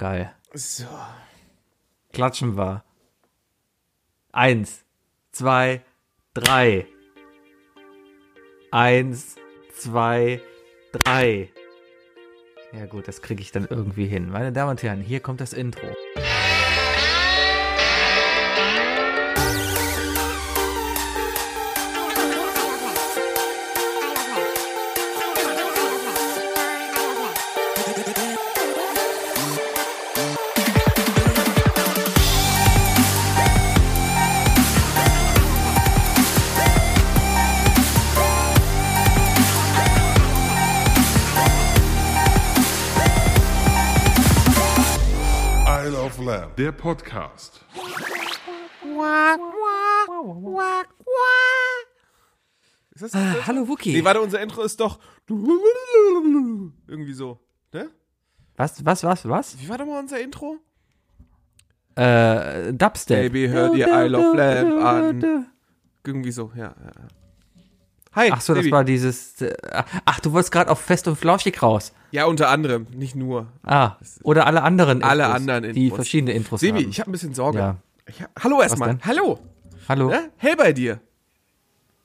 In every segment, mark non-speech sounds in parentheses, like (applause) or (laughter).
Geil. So. Klatschen wir. Eins, zwei, drei. Eins, zwei, drei. Ja gut, das kriege ich dann irgendwie hin. Meine Damen und Herren, hier kommt das Intro. Podcast. Ist das Äh, hallo Wookie. Nee, warte, unser Intro ist doch irgendwie so, ne? Was, was, was, was? Wie war doch mal unser Intro? Äh, Dubstep. Baby, hör dir I Love Lamb an. (laughs) Irgendwie so, ja. ja. Ja. Hi, Ach so, das Baby. war dieses. Äh, ach, du wolltest gerade auf Fest und Flauschig raus. Ja, unter anderem, nicht nur. Ah, oder alle anderen Alle Infos, anderen Die Infos. verschiedene Infos Sebi, haben. ich habe ein bisschen Sorge. Ja. Hab, hallo erstmal. Hallo. Hallo? Ne? Hell bei dir.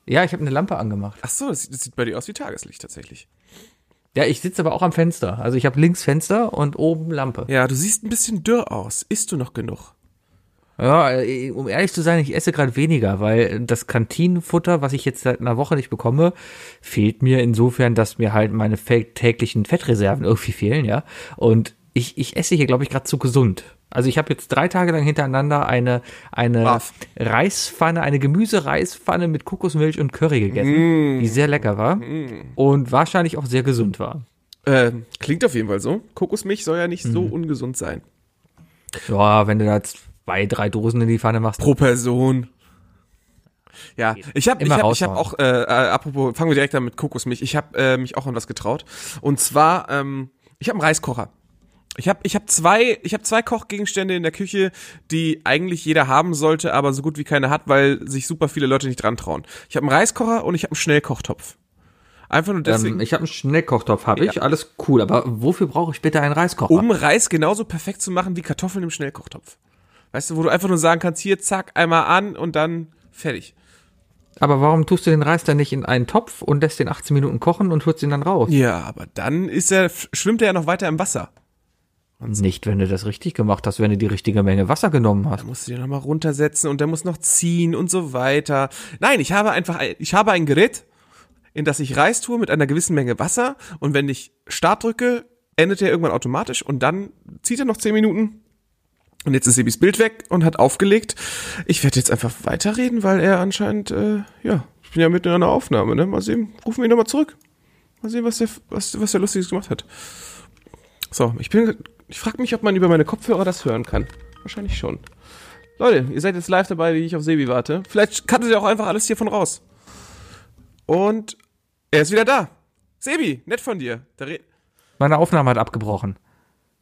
Ja, ich habe eine Lampe angemacht. Ach so, das, sieht- das sieht bei dir aus wie Tageslicht tatsächlich. Ja, ich sitze aber auch am Fenster. Also ich habe links Fenster und oben Lampe. Ja, du siehst ein bisschen dürr aus. Isst du noch genug? Ja, äh, um ehrlich zu sein, ich esse gerade weniger, weil das Kantinenfutter, was ich jetzt seit einer Woche nicht bekomme, fehlt mir insofern, dass mir halt meine täglichen Fettreserven irgendwie fehlen, ja. Und ich, ich esse hier, glaube ich, gerade zu gesund. Also ich habe jetzt drei Tage lang hintereinander eine, eine. Reispfanne, eine Gemüsereispfanne mit Kokosmilch und Curry gegessen, die sehr lecker war und wahrscheinlich auch sehr gesund war. Äh, klingt auf jeden Fall so. Kokosmilch soll ja nicht so ungesund sein. Ja, wenn du da zwei, drei Dosen in die Pfanne machst. Pro Person. Ja, ich habe ich hab, ich hab auch, äh, äh, apropos, fangen wir direkt an mit Kokosmilch. Ich habe äh, mich auch an was getraut. Und zwar, ähm, ich habe einen Reiskocher. Ich habe ich hab zwei, ich habe zwei Kochgegenstände in der Küche, die eigentlich jeder haben sollte, aber so gut wie keiner hat, weil sich super viele Leute nicht dran trauen. Ich habe einen Reiskocher und ich habe einen Schnellkochtopf. Einfach nur deswegen, Ähm, ich habe einen Schnellkochtopf, habe ich, alles cool. Aber wofür brauche ich bitte einen Reiskocher? um Reis genauso perfekt zu machen wie Kartoffeln im Schnellkochtopf. Weißt du, wo du einfach nur sagen kannst, hier, zack, einmal an und dann fertig. Aber warum tust du den Reis dann nicht in einen Topf und lässt den 18 Minuten kochen und holst ihn dann raus? Ja, aber dann ist er, schwimmt er ja noch weiter im Wasser. Nicht, wenn du das richtig gemacht hast, wenn du die richtige Menge Wasser genommen hast. Da musst du den nochmal runtersetzen und der muss noch ziehen und so weiter. Nein, ich habe einfach, ein- ich habe ein Gerät, in das ich Reis tue mit einer gewissen Menge Wasser und wenn ich Start drücke, endet er irgendwann automatisch und dann zieht er noch 10 Minuten. Und jetzt ist Sebis Bild weg und hat aufgelegt. Ich werde jetzt einfach weiterreden, weil er anscheinend, äh, ja, ich bin ja mitten in einer Aufnahme, ne? Mal sehen, rufen wir ihn nochmal zurück. Mal sehen, was der, was, was der Lustiges gemacht hat. So, ich bin, ich frage mich, ob man über meine Kopfhörer das hören kann. Wahrscheinlich schon. Leute, ihr seid jetzt live dabei, wie ich auf Sebi warte. Vielleicht cuttet ihr auch einfach alles hiervon raus. Und er ist wieder da. Sebi, nett von dir. Meine Aufnahme hat abgebrochen.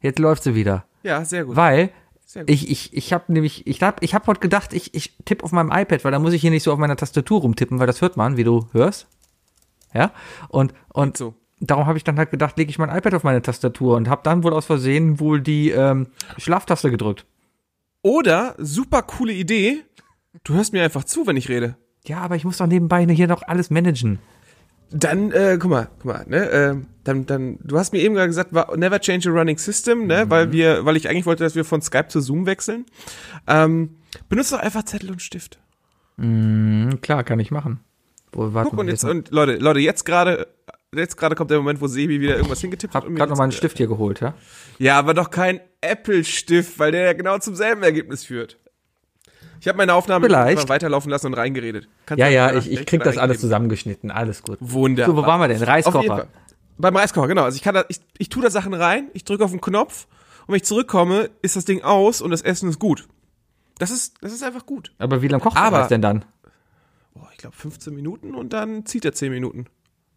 Jetzt läuft sie wieder. ja, sehr gut. Weil. Ich, ich, ich habe nämlich, ich hab, ich hab heute gedacht, ich, ich tippe auf meinem iPad, weil da muss ich hier nicht so auf meiner Tastatur rumtippen, weil das hört man, wie du hörst. Ja? Und, und so. darum habe ich dann halt gedacht, lege ich mein iPad auf meine Tastatur und habe dann wohl aus Versehen wohl die ähm, Schlaftaste gedrückt. Oder, super coole Idee, du hörst mir einfach zu, wenn ich rede. Ja, aber ich muss doch nebenbei hier noch alles managen. Dann, äh, guck mal, guck mal, ne, äh, dann, dann, du hast mir eben gerade gesagt, never change a running system, ne, weil wir, weil ich eigentlich wollte, dass wir von Skype zu Zoom wechseln. Ähm, benutzt doch einfach Zettel und Stift. Hm, klar, kann ich machen. Wo, Guck, und jetzt, und Leute, Leute, jetzt gerade, jetzt gerade kommt der Moment, wo Sebi wieder irgendwas hingetippt hab hat. und mir gerade noch mal einen Stift hier geholt, ja? Ja, aber doch kein Apple-Stift, weil der ja genau zum selben Ergebnis führt. Ich habe meine Aufnahme Vielleicht. weiterlaufen lassen und reingeredet. Kannst Ja, ja, ich, ich krieg das alles zusammengeschnitten, alles gut. Wunderbar. So, wo waren wir denn? Reiskocher. Beim Reiskocher, genau. Also ich kann da, ich, ich tue da Sachen rein, ich drücke auf den Knopf und wenn ich zurückkomme, ist das Ding aus und das Essen ist gut. Das ist, das ist einfach gut. Aber wie lange kocht Reis denn dann? Boah, ich glaube 15 Minuten und dann zieht er 10 Minuten.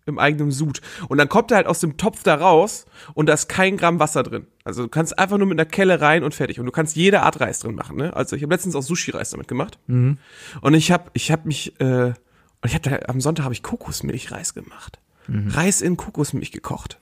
Im eigenen Sud. Und dann kommt er halt aus dem Topf da raus und da ist kein Gramm Wasser drin. Also du kannst einfach nur mit einer Kelle rein und fertig. Und du kannst jede Art Reis drin machen. Ne? Also ich habe letztens auch Sushi-Reis damit gemacht. Und ich habe ich hab mich, äh, und ich habe da, am Sonntag habe ich Kokosmilchreis gemacht. Reis in Kokosmilch gekocht.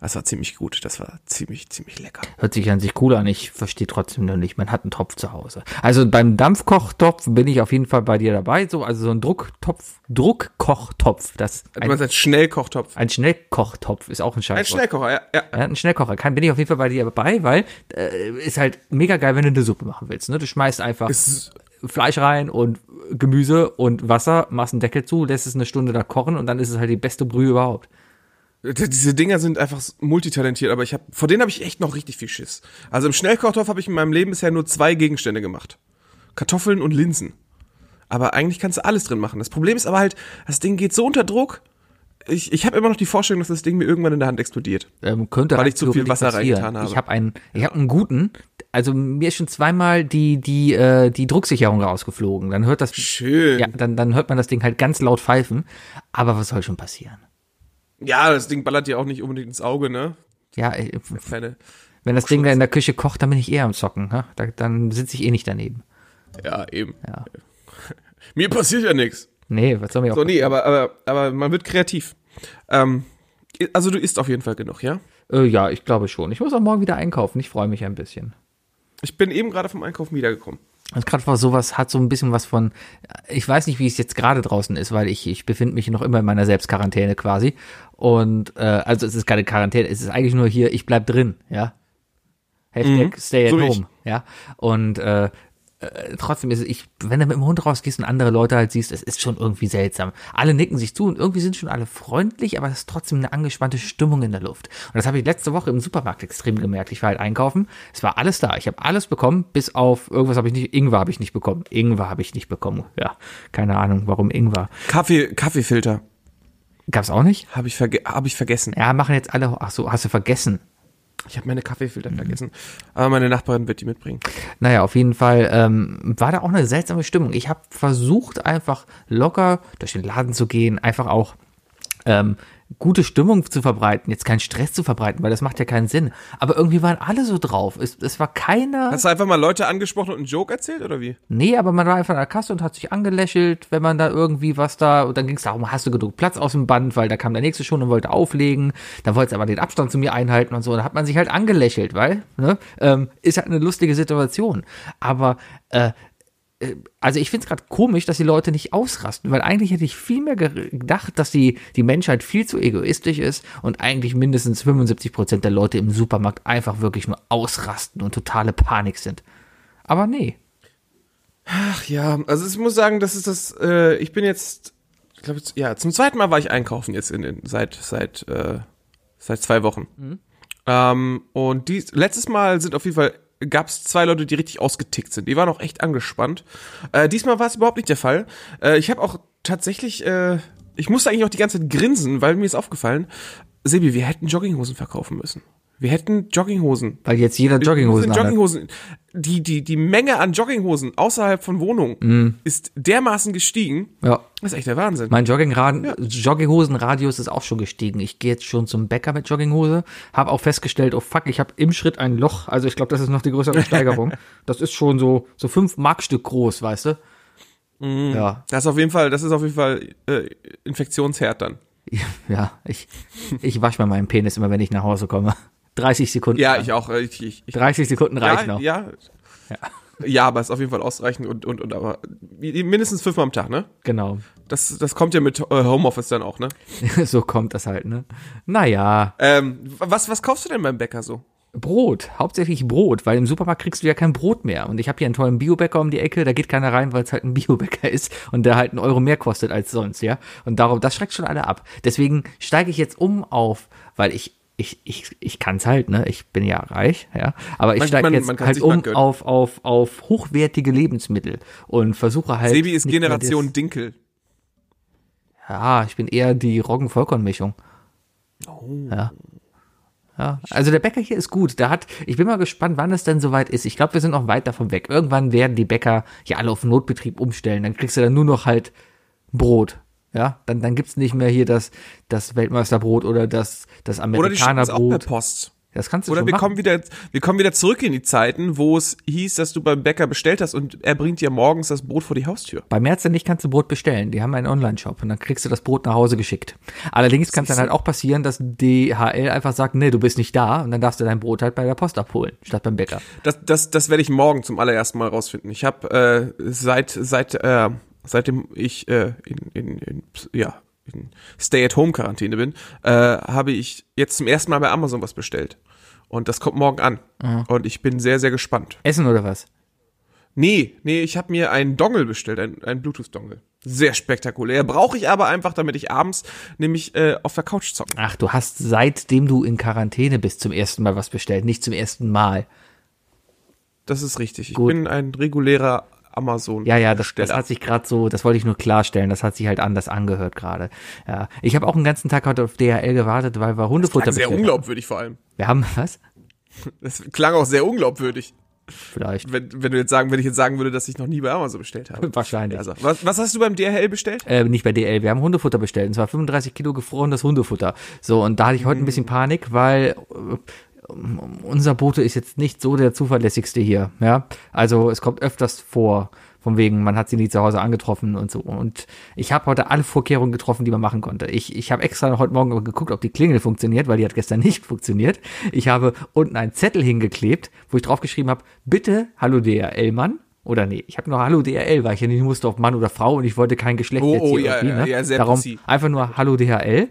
Das war ziemlich gut. Das war ziemlich, ziemlich lecker. Hört sich an sich cool an. Ich verstehe trotzdem noch nicht. Man hat einen Topf zu Hause. Also beim Dampfkochtopf bin ich auf jeden Fall bei dir dabei. So, also so ein Drucktopf, Druckkochtopf. Das Du ein, meinst ein Schnellkochtopf. ein Schnellkochtopf ist auch ein Scheiß. Ein Schnellkocher, ja. ja. Ja, ein Schnellkocher. Kann, bin ich auf jeden Fall bei dir dabei, weil äh, ist halt mega geil, wenn du eine Suppe machen willst. Ne? Du schmeißt einfach Es, Fleisch rein und Gemüse und Wasser, machst einen Deckel zu, lässt es eine Stunde da kochen und dann ist es halt die beste Brühe überhaupt. Diese Dinger sind einfach multitalentiert, aber ich hab, vor denen habe ich echt noch richtig viel Schiss. Also im Schnellkochtopf habe ich in meinem Leben bisher nur zwei Gegenstände gemacht. Kartoffeln und Linsen. Aber eigentlich kannst du alles drin machen. Das Problem ist aber halt, das Ding geht so unter Druck. Ich, ich habe immer noch die Vorstellung, dass das Ding mir irgendwann in der Hand explodiert. Ähm, könnte Weil ich zu viel Wasser passieren. reingetan habe. Ich habe einen, ich habe einen guten. Also mir ist schon zweimal die die äh, die Drucksicherung rausgeflogen. Dann hört das Schön. ja, dann dann hört man das Ding halt ganz laut pfeifen. Aber was soll schon passieren? Ja, das Ding ballert dir auch nicht unbedingt ins Auge, ne? Ja, Keine, wenn das Ding da in der Küche kocht, dann bin ich eher am Zocken. Ne? Da, dann sitze ich eh nicht daneben. ja, eben. Ja. (laughs) Mir passiert ja nichts. Nee, was soll mir auch So, nee, aber, aber, aber man wird kreativ. Ähm, also du isst auf jeden Fall genug, ja? Äh, ja, ich glaube schon. Ich muss auch morgen wieder einkaufen. Ich freue mich ein bisschen. Ich bin eben gerade vom Einkaufen wiedergekommen. Und gerade war sowas hat so ein bisschen was von, ich weiß nicht, wie es jetzt gerade draußen ist, weil ich, ich befinde mich noch immer in meiner Selbstquarantäne quasi. Und äh, also es ist keine Quarantäne, es ist eigentlich nur hier, ich bleib drin, ja. Hashtag stay at so wie ich. home, ja. Und äh, äh, trotzdem ist es, ich, wenn du mit dem Hund rausgehst und andere Leute halt siehst, es ist schon irgendwie seltsam. Alle nicken sich zu und irgendwie sind schon alle freundlich, aber es ist trotzdem eine angespannte Stimmung in der Luft. Und das habe ich letzte Woche im Supermarkt extrem gemerkt. Ich war halt einkaufen, es war alles da. Ich habe alles bekommen, bis auf irgendwas habe ich nicht, Ingwer habe ich nicht bekommen. Ingwer habe ich nicht bekommen. Ja, keine Ahnung, warum Ingwer. Kaffee, Kaffeefilter Gab's auch nicht? habe ich, verge hab ich vergessen. Ja, machen jetzt alle, ach so, hast du vergessen. Ich habe meine Kaffeefilter vergessen. Aber meine Nachbarin wird die mitbringen. Naja, auf jeden Fall ähm, war da auch eine seltsame Stimmung. Ich habe versucht, einfach locker durch den Laden zu gehen, einfach auch ähm, gute Stimmung zu verbreiten, jetzt keinen Stress zu verbreiten, weil das macht ja keinen Sinn. Aber irgendwie waren alle so drauf. Es, es war keiner. Hast du einfach mal Leute angesprochen und einen Joke erzählt oder wie? Nee, aber man war einfach an der Kasse und hat sich angelächelt, wenn man da irgendwie was da, und dann ging es darum, hast du genug Platz aus dem Band, weil da kam der nächste schon und wollte auflegen, dann wollte es aber den Abstand zu mir einhalten und so, und da hat man sich halt angelächelt, weil, ne, ähm, ist halt eine lustige Situation. Aber, äh, äh, also ich finde es gerade komisch, dass die Leute nicht ausrasten, weil eigentlich hätte ich viel mehr ge- gedacht, dass die, die Menschheit viel zu egoistisch ist und eigentlich mindestens 75 Prozent der Leute im Supermarkt einfach wirklich nur ausrasten und totale Panik sind. Aber nee. Ach ja, also ich muss sagen, das ist das, äh, ich bin jetzt, ich glaube, ja, zum zweiten Mal war ich einkaufen jetzt in den, seit, seit, äh, seit zwei Wochen. Ähm, und dies, letztes Mal sind auf jeden Fall, gab es zwei Leute, die richtig ausgetickt sind. Die waren auch echt angespannt. Äh, diesmal war es überhaupt nicht der Fall. Äh, ich habe auch tatsächlich, äh, ich musste eigentlich auch die ganze Zeit grinsen, weil mir ist aufgefallen, Sebi, wir hätten Jogginghosen verkaufen müssen. Wir hätten Jogginghosen Weil jetzt jeder Jogginghosen hat. Jogginghosen. Die, die, die Menge an Jogginghosen außerhalb von Wohnungen ist dermaßen gestiegen. Ja. Das ist echt der Wahnsinn. Mein Joggingrad Jogginghosenradius ist auch schon gestiegen. Ich gehe jetzt schon zum Bäcker mit Jogginghose, habe auch festgestellt, oh fuck, ich habe im Schritt ein Loch. Also ich glaube, das ist noch die größere (laughs) Steigerung. das ist schon so so fünf Markstück groß, weißt du? Ja, Das ist auf jeden Fall, das ist auf jeden Fall äh, Infektionsherd dann. (laughs) ja. Ich ich wasche mal meinen Penis immer, wenn ich nach Hause komme. 30 Sekunden. Ja, ich auch. äh, Ich, ich, ich, 30 Sekunden reicht ja, noch. ja, ja. aber ist auf jeden Fall ausreichend und, und, und aber mindestens fünfmal am Tag, ne? Genau. Das, das kommt ja mit äh, Homeoffice dann auch, ne? (laughs) so kommt das halt, ne? Naja, Ähm, was, was kaufst du denn beim Bäcker so? Brot, hauptsächlich Brot, weil im Supermarkt kriegst du ja kein Brot mehr. Und ich habe hier einen tollen Biobäcker um die Ecke, da geht keiner rein, weil es halt ein (laughs) Biobäcker ist und der halt einen Euro mehr kostet als sonst, ja. Und darum, das schreckt schon alle ab. Deswegen steige ich jetzt um auf, weil ich ich, ich, ich kann's halt, ne? Ich bin ja reich, ja. Aber ich steige jetzt man kann halt um auf, auf, auf hochwertige Lebensmittel und versuche halt. Sebi ist Generation Dinkel. Ja, ich bin eher die Roggen-Vollkornmischung. Oh. Ja. Ja, also der Bäcker hier ist gut. Da hat, ich bin mal gespannt, wann es denn soweit ist. Ich glaube, wir sind noch weit davon weg. Irgendwann werden die Bäcker hier alle auf Notbetrieb umstellen. Dann kriegst du dann nur noch halt Brot. Ja, dann, dann gibt's nicht mehr hier das, das Weltmeisterbrot oder das, das Oder die es auch per Amerikanerbrot. Post. Das kannst du Oder wir machen. kommen wieder, wir kommen wieder zurück in die Zeiten, wo es hieß, dass du beim Bäcker bestellt hast und er bringt dir morgens das Brot vor die Haustür. Bei Märzen nicht kannst du Brot bestellen. Die haben einen Online-Shop und dann kriegst du das Brot nach Hause geschickt. Allerdings kann es dann halt auch passieren, dass DHL einfach sagt, nee, du bist nicht da und dann darfst du dein Brot halt bei der Post abholen, statt beim Bäcker. Das, das, das werde ich morgen zum allerersten Mal rausfinden. Ich habe äh, seit seit äh, seitdem ich äh, in, in, in ja in Stay-at-Home-Quarantäne bin, äh, habe ich jetzt zum ersten Mal bei Amazon was bestellt. Und das kommt morgen an. Und ich bin sehr, sehr gespannt. Essen oder was? Nee, nee, ich habe mir einen Dongle bestellt, einen, einen Bluetooth-Dongle. Sehr spektakulär. Brauche ich aber einfach, damit ich abends nämlich äh, auf der Couch zocken. Ach, du hast seitdem du in Quarantäne bist zum ersten Mal was bestellt, nicht zum ersten Mal. Das ist richtig. Ich Gut. bin ein regulärer Amazon. Ja, ja, das, das hat sich gerade so, das wollte ich nur klarstellen, das hat sich halt anders angehört gerade. Ja, ich habe auch einen ganzen Tag heute auf DHL gewartet, weil wir Hundefutter Klang sehr bestellt haben. unglaubwürdig vor allem. Wir haben was? Das klang auch sehr unglaubwürdig. Vielleicht. Wenn, wenn du jetzt sagen, wenn ich jetzt sagen würde, dass ich noch nie bei Amazon bestellt habe. (laughs) Wahrscheinlich. Also, was, was hast du beim DHL bestellt? Äh, nicht bei DL, wir haben Hundefutter bestellt, und zwar 35 Kilo gefrorenes Hundefutter. So, und da hatte ich heute ein bisschen Panik, weil äh, unser Bote ist jetzt nicht so der zuverlässigste hier, ja. Also es kommt öfters vor, von wegen, man hat sie nie zu Hause angetroffen und so. Und ich habe heute alle Vorkehrungen getroffen, die man machen konnte. Ich, ich habe extra heute Morgen geguckt, ob die Klingel funktioniert, weil die hat gestern (laughs) nicht funktioniert. Ich habe unten einen Zettel hingeklebt, wo ich draufgeschrieben habe, bitte, hallo DRL-Mann. Oder nee, ich habe nur Hallo DHL, weil ich ja nicht wusste, ob Mann oder Frau und ich wollte kein Geschlecht Oh, jetzt oh, hier ja, irgendwie, ja, ne? ja, sehr Darum präzis. einfach nur Hallo DHL.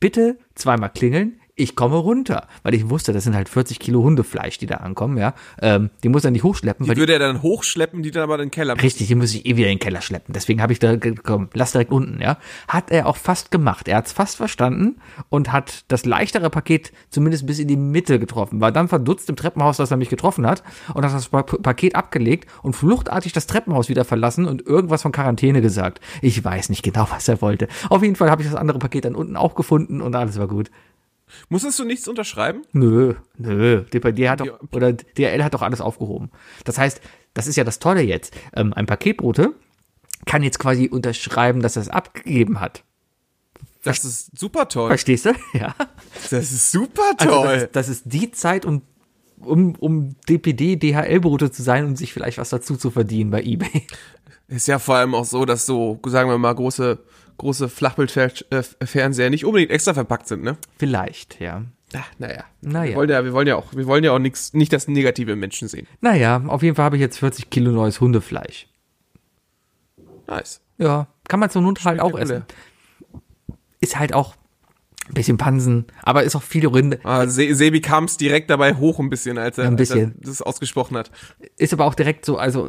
Bitte zweimal klingeln. Ich komme runter, weil ich wusste, das sind halt 40 Kilo Hundefleisch, die da ankommen, ja. Ähm, die muss er nicht hochschleppen, die, würde er dann hochschleppen, die dann aber in den Keller. richtig, die muss ich eh wieder in den Keller schleppen. Deswegen habe ich da gekommen, lass direkt unten, ja. Hat er auch fast gemacht. Er hat es fast verstanden und hat das leichtere Paket zumindest bis in die Mitte getroffen. War dann verdutzt im Treppenhaus, dass er mich getroffen hat und hat das Pa- Paket abgelegt und fluchtartig das Treppenhaus wieder verlassen und irgendwas von Quarantäne gesagt. Ich weiß nicht genau, was er wollte. Auf jeden Fall habe ich das andere Paket dann unten auch gefunden und alles war gut. Musstest du nichts unterschreiben? Nö, nö. DPD hat doch, oder DRL hat doch alles aufgehoben. Das heißt, das ist ja das Tolle jetzt. Ähm, ein Paketbote kann jetzt quasi unterschreiben, dass er es abgegeben hat. Das ist super toll. Verstehst du? (laughs) Ja. Das ist super Also toll. das, das ist die Zeit, um, um, um DPD, DHL-Brote zu sein und sich vielleicht was dazu zu verdienen bei eBay. ist ja vor allem auch so, dass so, sagen wir mal, große, große Flachbildfernseher nicht unbedingt extra verpackt sind, ne? Vielleicht, ja. Ja, naja. Naja. Wir wollen ja, wir wollen ja auch, wir wollen ja auch nix, nicht das Negative im Menschen sehen. Naja, auf jeden Fall habe ich jetzt 40 Kilo neues Hundefleisch. Nice. Ja, kann man zur Not halt auch essen. Ist halt auch bisschen Pansen, aber ist auch viel Rinde. Ah, Se Sebi kam es direkt dabei hoch ein bisschen, als er, Ja, ein als er bisschen. das ausgesprochen hat. Ist aber auch direkt so, also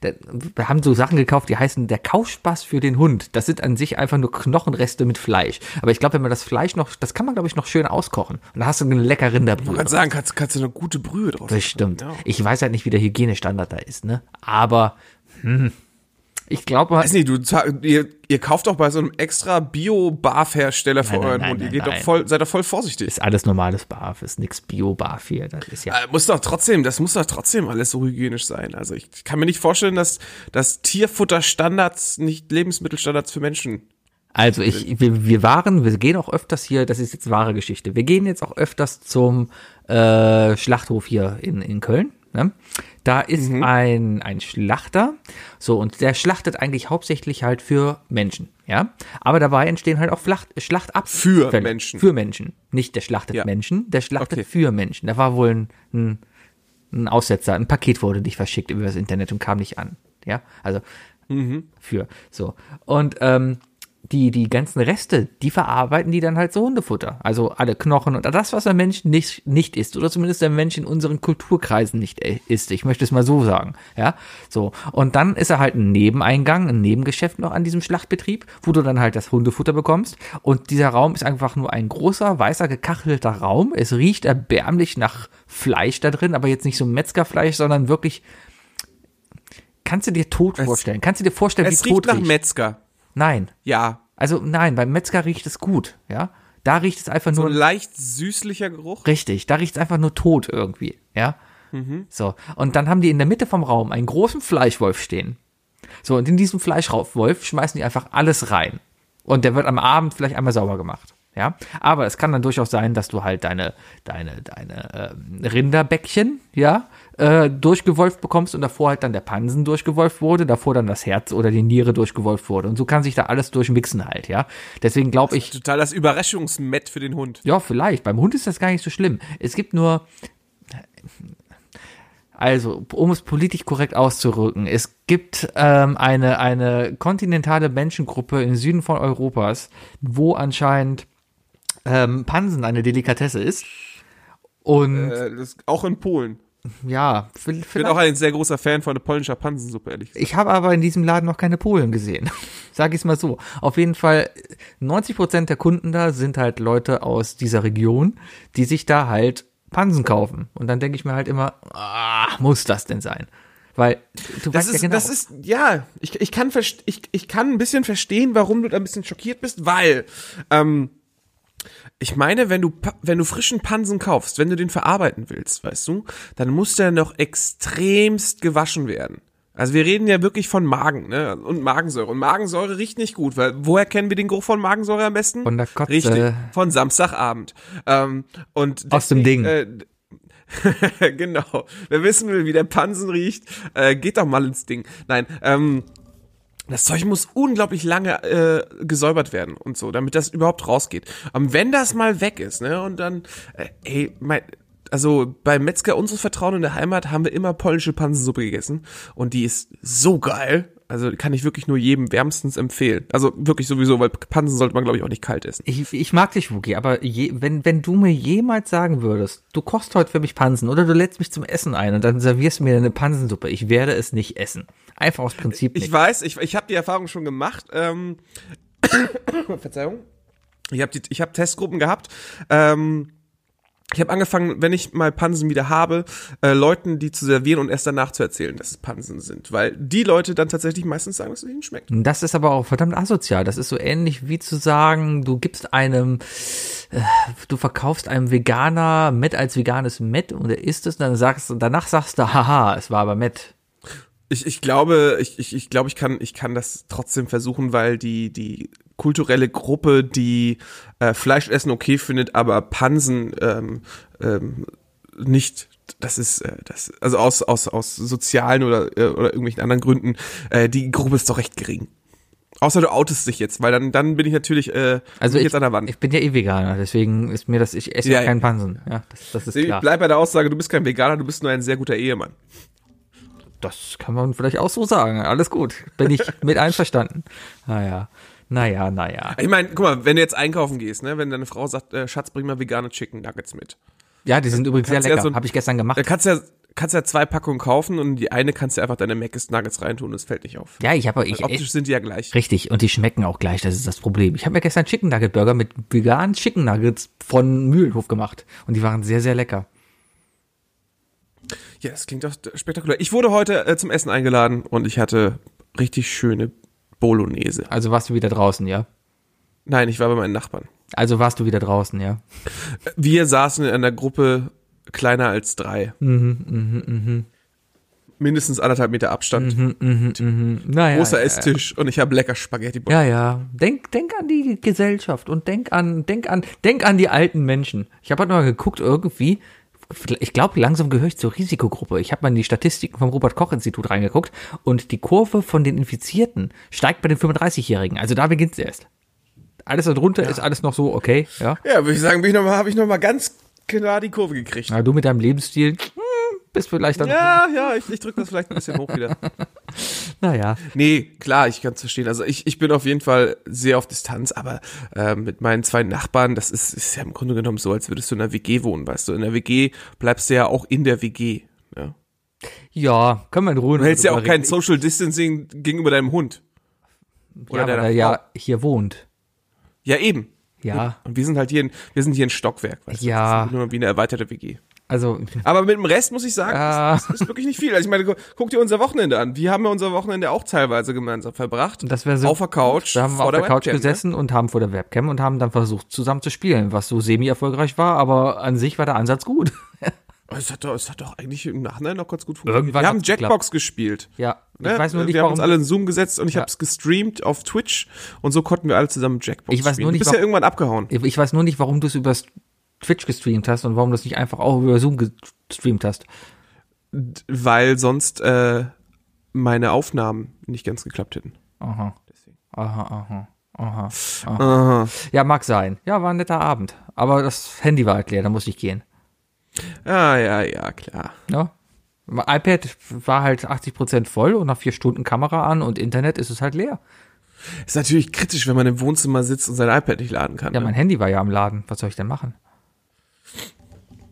wir haben so Sachen gekauft, die heißen der Kauspaß für den Hund. Das sind an sich einfach nur Knochenreste mit Fleisch. Aber ich glaube, wenn man das Fleisch noch, das kann man glaube ich noch schön auskochen. Und dann hast du eine leckere Rinderbrühe. Kannst sagen, kannst, kannst du eine gute Brühe draus Das stimmt. Ja. Ich weiß halt nicht, wie der Hygienestandard da ist, ne? Aber hm, ich glaube mal, Weiß nicht, du, ihr, ihr kauft doch bei so einem extra Bio-Barf-Hersteller für euren Hund. Ihr nein, geht doch nein. voll, seid doch voll vorsichtig. ist alles normales Barf, ist nix Bio-Barf hier. Das ist ja. Äh, muss doch trotzdem, das muss doch trotzdem alles so hygienisch sein. Also ich kann mir nicht vorstellen, dass, dass Tierfutterstandards nicht Lebensmittelstandards für Menschen. Also ich, wir, wir waren, wir gehen auch öfters hier, das ist jetzt wahre Geschichte. Wir gehen jetzt auch öfters zum äh, Schlachthof hier in, in Köln. Ne? Da ist ein, ein Schlachter, so, und der schlachtet eigentlich hauptsächlich halt für Menschen, ja. Aber dabei entstehen halt auch Flacht, Schlachtabfälle. Für Menschen. Für Menschen. Nicht der schlachtet Ja. Menschen, der schlachtet Okay. für Menschen. Da war wohl ein, ein, ein Aussetzer, ein Paket wurde nicht verschickt über das Internet und kam nicht an. Ja, also für. So. Und ähm, die, die ganzen Reste, die verarbeiten die dann halt so Hundefutter. Also alle Knochen und das, was der Mensch nicht, nicht isst. Oder zumindest der Mensch in unseren Kulturkreisen nicht äh, isst. Ich möchte es mal so sagen. Ja, so. Und dann ist er halt ein Nebeneingang, ein Nebengeschäft noch an diesem Schlachtbetrieb, wo du dann halt das Hundefutter bekommst. Und dieser Raum ist einfach nur ein großer, weißer, gekachelter Raum. Es riecht erbärmlich nach Fleisch da drin, aber jetzt nicht so Metzgerfleisch, sondern wirklich Kannst du dir tot Es- vorstellen? Kannst du dir vorstellen, Es wie riecht tot nach riecht? Metzger. Nein. Ja. Also nein, beim Metzger riecht es gut, ja. Da riecht es einfach So nur ein leicht süßlicher Geruch. richtig. Da riecht es einfach nur tot irgendwie, ja. So und dann haben die in der Mitte vom Raum einen großen Fleischwolf stehen. So und in diesem Fleischwolf schmeißen die einfach alles rein und der wird am Abend vielleicht einmal sauber gemacht. Ja, aber es kann dann durchaus sein, dass du halt deine, deine, deine ähm, Rinderbäckchen, ja, äh, durchgewolft bekommst und davor halt dann der Pansen durchgewolft wurde, davor dann das Herz oder die Niere durchgewolft wurde. Und so kann sich da alles durchmixen halt, ja. Deswegen glaube ich. Total das Überraschungsmett für den Hund. Ja, vielleicht. Beim Hund ist das gar nicht so schlimm. Es gibt nur, also, um es politisch korrekt auszurücken, es gibt ähm, eine, eine kontinentale Menschengruppe im Süden von Europas, wo anscheinend ähm, Pansen eine Delikatesse ist. Und Äh, auch in Polen. Ja, Ich bin vielleicht. auch ein sehr großer Fan von der polnischer Pansensuppe, ehrlich gesagt. Ich habe aber in diesem Laden noch keine Polen gesehen. (laughs) Sag ich es mal so. Auf jeden Fall, 90% der Kunden da sind halt Leute aus dieser Region, die sich da halt Pansen kaufen. Und dann denke ich mir halt immer, ah, muss das denn sein? Weil du Das weißt ist, ja genau. das ist, ja, ich, ich, kann ich, ich kann ein bisschen verstehen, warum du da ein bisschen schockiert bist, weil, ähm, ich meine, wenn du, wenn du frischen Pansen kaufst, wenn du den verarbeiten willst, weißt du, dann muss der noch extremst gewaschen werden. Also wir reden ja wirklich von Magen, ne, und Magensäure. Und Magensäure riecht nicht gut, weil woher kennen wir den Geruch von Magensäure am besten? Von der Kotze. Richtig, von Samstagabend. Ähm, und Aus dem Ding. Äh, (laughs) genau. Wer wissen will, wie der Pansen riecht, äh, geht doch mal ins Ding. Nein, ähm, das Zeug muss unglaublich lange äh, gesäubert werden und so, damit das überhaupt rausgeht. Und wenn das mal weg ist, ne, und dann, äh, ey, mein, also bei Metzger unseres Vertrauen in der Heimat haben wir immer polnische Pansensuppe gegessen und die ist so geil. Also kann ich wirklich nur jedem wärmstens empfehlen. Also wirklich sowieso, weil Pansen sollte man glaube ich auch nicht kalt essen. ich, ich mag dich, Wookie, aber je, wenn, wenn du mir jemals sagen würdest, du kochst heute für mich Pansen oder du lädst mich zum Essen ein und dann servierst du mir eine Pansensuppe, ich werde es nicht essen. Einfach aus Prinzip Ich nicht. weiß, ich, ich habe die Erfahrung schon gemacht. Ähm, (coughs) Verzeihung. Ich habe ich hab Testgruppen gehabt. Ähm, ich habe angefangen, wenn ich mal Pansen wieder habe, äh, Leuten die zu servieren und erst danach zu erzählen, dass es Pansen sind. Weil die Leute dann tatsächlich meistens sagen, dass es ihnen schmeckt. Das ist aber auch verdammt asozial. Das ist so ähnlich wie zu sagen, du gibst einem, äh, du verkaufst einem Veganer Met als veganes Met und er isst es und dann sagst, danach sagst du, haha, es war aber Met. Ich, ich glaube, ich, ich, ich glaube, ich kann, ich kann das trotzdem versuchen, weil die, die kulturelle Gruppe, die äh, Fleisch essen okay findet, aber Pansen ähm, ähm, nicht, das ist, äh, das, also aus, aus, aus sozialen oder, äh, oder irgendwelchen anderen Gründen, äh, die Gruppe ist doch recht gering. Außer du outest dich jetzt, weil dann, dann bin ich natürlich äh, Also ich, jetzt an der Wand. ich bin ja eh Veganer, deswegen ist mir das, ich esse ja, keinen Pansen. Ja, das, das ist ich klar. bleib bei der Aussage, du bist kein Veganer, du bist nur ein sehr guter Ehemann. Das kann man vielleicht auch so sagen. Alles gut. Bin ich (laughs) mit einverstanden. Naja. Naja, naja. Ich meine, guck mal, wenn du jetzt einkaufen gehst, ne, wenn deine Frau sagt, äh, Schatz, bring mal vegane Chicken Nuggets mit. Ja, die sind übrigens sehr Kannst ja lecker. so Habe ich gestern gemacht. Da kannst ja, kannst ja zwei Packungen kaufen und die eine kannst du einfach deine Mc's Nuggets reintun und es fällt nicht auf. Ja, ich habe ich, Optisch sind die ja gleich. Richtig, und die schmecken auch gleich, das ist das Problem. Ich habe mir gestern Chicken Nugget Burger mit veganen Chicken Nuggets von Mühlenhof gemacht und die waren sehr, sehr lecker. Ja, das klingt doch spektakulär. Ich wurde heute äh, zum Essen eingeladen und ich hatte richtig schöne Bolognese. Also warst du wieder draußen, ja? Nein, ich war bei meinen Nachbarn. Also warst du wieder draußen, ja? Wir saßen in einer Gruppe kleiner als drei. Mhm, Mindestens anderthalb Meter Abstand. Naja. Großer ja, Esstisch und ich habe lecker Spaghetti. Ja, ja. Denk, denk an die Gesellschaft und denk an, denk an, denk an die alten Menschen. Ich habe halt mal geguckt, irgendwie, ich glaube, langsam gehöre ich zur Risikogruppe. Ich habe mal in die Statistiken vom Robert-Koch-Institut reingeguckt und die Kurve von den Infizierten steigt bei den 35-Jährigen. Also da beginnt es erst. Alles darunter ist alles noch so okay, ja. Ja, würde ich sagen, ich habe ich noch mal ganz klar die Kurve gekriegt. Na, du mit deinem Lebensstil hm, bist vielleicht dann. Ja, ja, ich, ich drücke das vielleicht ein bisschen hoch wieder. (laughs) Naja. Nee, klar, ich kann es verstehen. Also ich, ich bin auf jeden Fall sehr auf Distanz, aber äh, mit meinen zwei Nachbarn, das ist, ist ja im Grunde genommen so, als würdest du in einer WG wohnen, weißt du. In der WG bleibst du ja auch in der WG. Ja. Ja, können wir in Ruhe Du hältst ja auch kein. Social Distancing gegenüber deinem Hund. ja, Oder weil deiner er Frau. ja hier wohnt. Ja, eben. Ja. Und wir sind halt hier, in, wir sind hier ein Stockwerk, weißt Ja. du. Das ist nur wie eine erweiterte WG. Also, Aber mit dem Rest muss ich sagen, das, das ist wirklich nicht viel. Also ich meine, gu- guck dir unser Wochenende an. Wir haben ja unser Wochenende auch teilweise gemeinsam verbracht. das wäre so. Auf der Couch. Wir haben vor auf der Couch Webcam, ne? gesessen und haben vor der Webcam und haben dann versucht, zusammen zu spielen, was so semi-erfolgreich war, aber an sich war der Ansatz gut. Es hat, doch, es hat doch eigentlich im Nachhinein noch ganz gut funktioniert. Irgendwann Wir haben Jackbox gespielt. Ja, ich Ne? weiß nur nicht, wir haben warum. uns alle in Zoom gesetzt und ich Ja. habe es gestreamt auf Twitch und so konnten wir alle zusammen Jackbox Ich weiß spielen. nur du nicht, bist ja irgendwann abgehauen. ich weiß nur nicht, warum du es über Twitch gestreamt hast und warum du es nicht einfach auch über Zoom gestreamt hast. weil sonst äh, meine Aufnahmen nicht ganz geklappt hätten. Aha. Aha, aha. Aha. Aha. Ja, mag sein. Ja, war ein netter Abend. Aber das Handy war halt leer, da musste ich gehen. Ah, ja, ja, klar. Ja. Mein iPad war halt 80% voll und nach vier Stunden Kamera an und Internet ist es halt leer. Ist natürlich kritisch, wenn man im Wohnzimmer sitzt und sein iPad nicht laden kann. Ja, ne? mein Handy war ja am Laden. Was soll ich denn machen?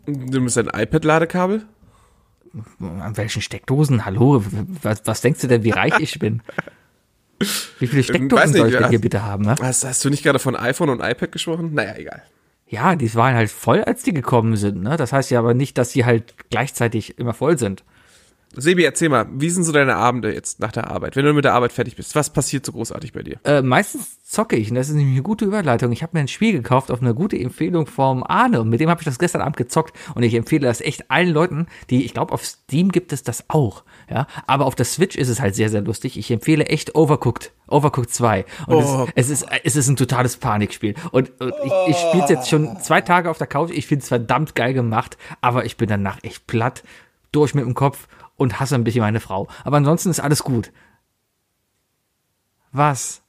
Du bist ein iPad-Ladekabel? An welchen Steckdosen? Hallo? Was, was denkst du denn, wie reich ich bin? Wie viele weiß Steckdosen nicht, soll ich denn ja. hier bitte haben, ne? Hast, hast du nicht gerade von iPhone und iPad gesprochen? Naja, egal. Ja, die waren halt voll, als die gekommen sind, ne? Das heißt ja aber nicht, dass sie halt gleichzeitig immer voll sind. Sebi, erzähl mal, wie sind so deine Abende jetzt nach der Arbeit? Wenn du mit der Arbeit fertig bist, was passiert so großartig bei dir? Äh, meistens zocke ich, und das ist nämlich eine gute Überleitung. Ich habe mir ein Spiel gekauft auf eine gute Empfehlung vom Arne und mit dem habe ich das gestern Abend gezockt und ich empfehle das echt allen Leuten, die, ich glaube, auf Steam gibt es das auch, ja, aber auf der Switch ist es halt sehr, sehr lustig. Ich empfehle echt Overcooked, Overcooked 2 und Oh. es, es ist, es ist ein totales Panikspiel und, und ich, ich spiele es jetzt schon zwei Tage auf der Couch, ich finde es verdammt geil gemacht, aber ich bin danach echt platt, durch mit dem Kopf und hasse ein bisschen meine Frau. Aber ansonsten ist alles gut. Was?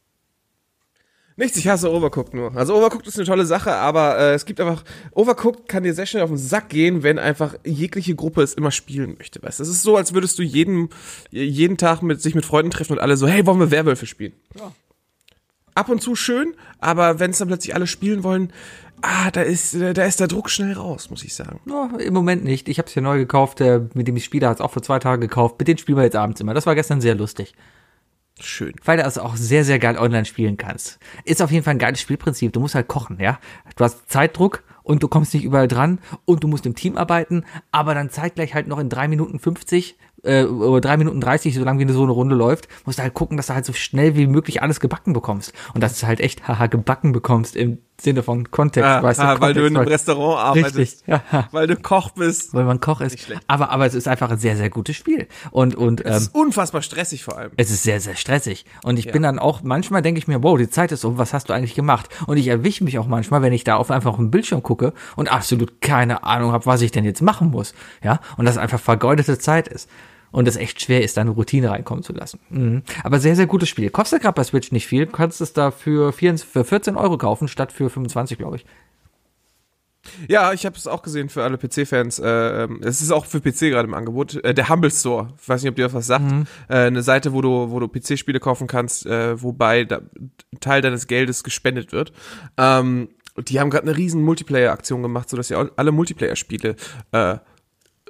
Nichts, ich hasse Overcooked nur. Also Overcooked ist eine tolle Sache, aber äh, es gibt einfach, Overcooked kann dir sehr schnell auf den Sack gehen, wenn einfach jegliche Gruppe es immer spielen möchte. Weißt? du? Es ist so, als würdest du jeden, jeden Tag mit, sich mit Freunden treffen und alle so, hey, wollen wir Werwölfe spielen? Ab und zu schön, aber wenn es dann plötzlich alle spielen wollen, ah, da ist, da ist der Druck schnell raus, muss ich sagen. Ja, Im Moment nicht. Ich habe es ja neu gekauft, der, mit dem ich spiele, hat es auch vor zwei Tagen gekauft. Mit dem spielen wir jetzt abends immer. Das war gestern sehr lustig. Schön. Weil du es auch sehr, sehr geil online spielen kannst. Ist auf jeden Fall ein geiles Spielprinzip. Du musst halt kochen, ja. Du hast Zeitdruck und du kommst nicht überall dran und du musst im Team arbeiten, aber dann zeitgleich halt noch in drei Minuten 50 äh, drei Minuten 30, solange wie so eine Runde läuft, musst du halt gucken, dass du halt so schnell wie möglich alles gebacken bekommst. Und dass du halt echt, haha, gebacken bekommst im Sinne von Kontext, Ah, weißt ah, du, weil du in einem Kontext, Restaurant arbeitest. Richtig, ja. Weil du Koch bist. weil man Koch ist. Aber, aber es ist einfach ein sehr, sehr gutes Spiel. Und, und Es ähm, ist unfassbar stressig vor allem. es ist sehr, sehr stressig. Und ich bin dann auch, manchmal denke ich mir, wow, die Zeit ist um, was hast du eigentlich gemacht? Und ich erwische mich auch manchmal, wenn ich da auf einfach auf den Bildschirm gucke und absolut keine Ahnung habe, was ich denn jetzt machen muss. Ja, und das einfach vergeudete Zeit ist. Und es echt schwer ist, da eine Routine reinkommen zu lassen. Mhm. Aber sehr, sehr gutes Spiel. Kostet gerade bei Switch nicht viel. Du kannst es da für, 24, für 14 Euro kaufen, statt für 25, glaube ich. Ja, ich habe es auch gesehen für alle PC-Fans. Äh, ähm, es ist auch für PC gerade im Angebot. Äh, der Humble Store, ich weiß nicht, ob dir das was sagt. Äh, eine Seite, wo du, wo du PC-Spiele kaufen kannst, wobei da, ein Teil deines Geldes gespendet wird. Ähm, die haben gerade eine riesen Multiplayer-Aktion gemacht, sodass sie auch alle Multiplayer-Spiele äh,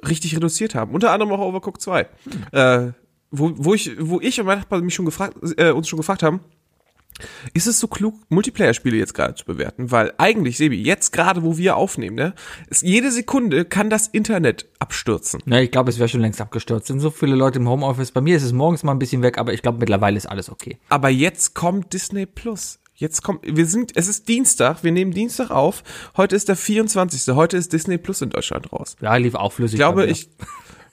richtig reduziert haben. Unter anderem auch Overcooked 2. Äh, wo, wo ich, wo ich und mein Nachbar mich schon gefragt, äh, uns schon gefragt haben, ist es so klug, Multiplayer-Spiele jetzt gerade zu bewerten? Weil eigentlich, Sebi, jetzt gerade, wo wir aufnehmen, ne, ist, jede Sekunde kann das Internet abstürzen. Ja, ich glaube, es wäre schon längst abgestürzt. Sind so viele Leute im Homeoffice. Bei mir ist es morgens mal ein bisschen weg, aber ich glaube, mittlerweile ist alles okay. Aber jetzt kommt Disney Plus. Jetzt kommt, wir sind, es ist Dienstag, wir nehmen Dienstag auf. Heute ist der 24. Heute ist Disney Plus in Deutschland raus. Ja, lief auch flüssig. Ich glaube, ich,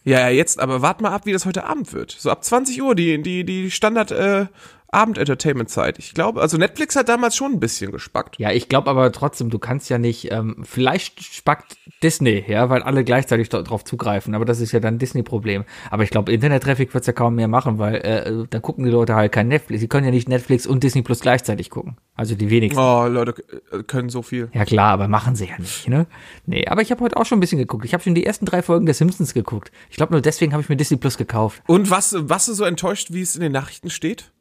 ja, ja, jetzt, aber wart mal ab, wie das heute Abend wird. So ab 20 Uhr, die, die, die Standard, äh, Abend-Entertainment-Zeit. Ich glaube, also Netflix hat damals schon ein bisschen gespackt. Ja, ich glaube aber trotzdem, du kannst ja nicht, ähm, vielleicht spackt Disney, ja, weil alle gleichzeitig dort drauf zugreifen, aber das ist ja dann ein Disney-Problem. Aber ich glaube, Internet-Traffic wird's ja kaum mehr machen, weil äh, dann gucken die Leute halt kein Netflix. Sie können ja nicht Netflix und Disney Plus gleichzeitig gucken. Also die wenigsten. Oh, Leute äh, können so viel. Ja klar, aber machen sie ja nicht, ne? Nee, aber ich habe heute auch schon ein bisschen geguckt. Ich habe schon die ersten drei Folgen der Simpsons geguckt. Ich glaube, nur deswegen habe ich mir Disney Plus gekauft. Und was, was so enttäuscht, wie es in den Nachrichten steht?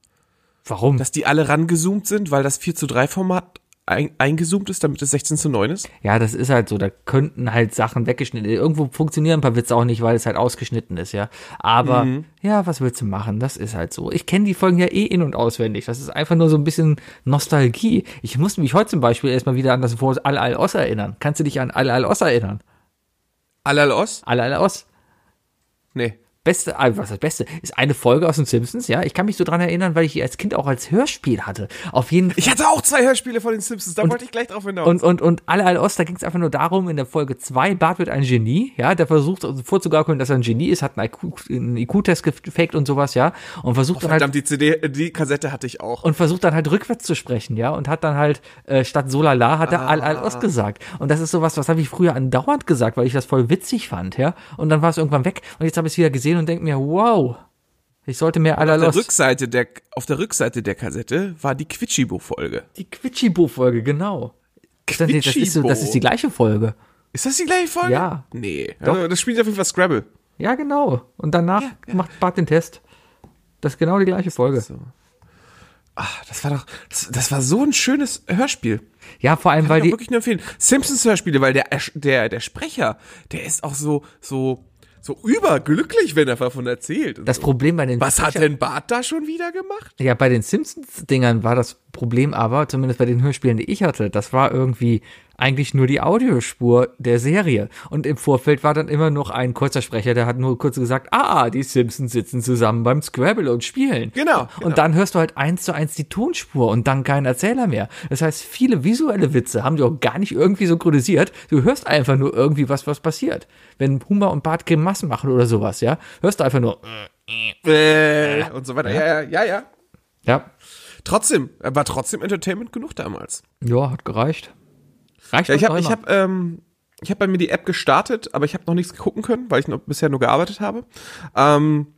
Warum? Dass die alle rangezoomt sind, weil das 4 zu 3 Format ein, eingezoomt ist, damit es 16 zu 9 ist? Ja, das ist halt so. Da könnten halt Sachen weggeschnitten. Irgendwo funktionieren ein paar Witze auch nicht, weil es halt ausgeschnitten ist, ja. Aber ja, was willst du machen? Das ist halt so. Ich kenne die Folgen ja eh in- und auswendig. Das ist einfach nur so ein bisschen Nostalgie. Ich musste mich heute zum Beispiel erstmal wieder an das Wort Al-Al-Os erinnern. Kannst du dich an Al-Al-Os erinnern? Alal Os? Al-Al-Os. Nee. Beste, ah, was das Beste, ist eine Folge aus den Simpsons, ja. Ich kann mich so dran erinnern, weil ich die als Kind auch als Hörspiel hatte. Auf jeden Fall. Ich hatte auch zwei Hörspiele von den Simpsons, da wollte ich gleich drauf hinaus. Und, und, und alle, alle Ost, da ging es einfach nur darum, in der Folge 2, Bart wird ein Genie, ja, der versucht vorzugaukeln, dass er ein Genie ist, hat einen IQ einen IQ-Test gefaked und sowas, ja, und versucht dann halt Verdammt, die CD, die Kassette hatte ich auch. und versucht dann halt rückwärts zu sprechen, ja, und hat dann halt äh, statt Solala hat er Al Al Ost gesagt. Und das ist sowas, was habe ich früher andauernd gesagt, weil ich das voll witzig fand, ja. Und dann war es irgendwann weg und jetzt habe ich es wieder gesehen und denke mir, wow, ich sollte mehr Al Auf der. Rückseite der, auf der Rückseite der Kassette war die Quitschibo-Folge. Die Quitschibo-Folge, genau. Das, das, ist so, das ist die gleiche Folge. Ist das die gleiche Folge? Ja. Nee. Doch. Also, das spielt auf jeden Fall Scrabble. Ja, genau. Und danach macht Bart den Test. Das ist genau die gleiche Folge. So. Ach, das war doch, das, das war so ein schönes Hörspiel. Ja, vor allem, Kann weil ich die, wirklich nur empfehlen. Simpsons Hörspiele, weil der, der, der Sprecher, der ist auch so, so, so überglücklich, wenn er davon erzählt. das so. Problem bei den Was hat denn Bart da schon wieder gemacht? Ja, bei den Simpsons-Dingern war das Problem aber, zumindest bei den Hörspielen, die ich hatte, das war irgendwie eigentlich nur die Audiospur der Serie. Und im Vorfeld war dann immer noch ein kurzer Sprecher, der hat nur kurz gesagt, ah, die Simpsons sitzen zusammen beim Scrabble und spielen. Genau, genau. Und dann hörst du halt eins zu eins die Tonspur und dann keinen Erzähler mehr. Das heißt, viele visuelle Witze haben die auch gar nicht irgendwie synchronisiert. Du hörst einfach nur irgendwie was, was passiert. Wenn Hummer und Bart Grimassen machen oder sowas, ja, hörst du einfach nur, Äh, und so weiter. Ja, ja, ja, ja. ja, Trotzdem, er war trotzdem Entertainment genug damals. ja, hat gereicht. Reicht Ja, ich habe ich hab, ähm, ich hab bei mir die App gestartet, aber ich habe noch nichts gucken können, weil ich noch bisher nur gearbeitet habe. Ähm,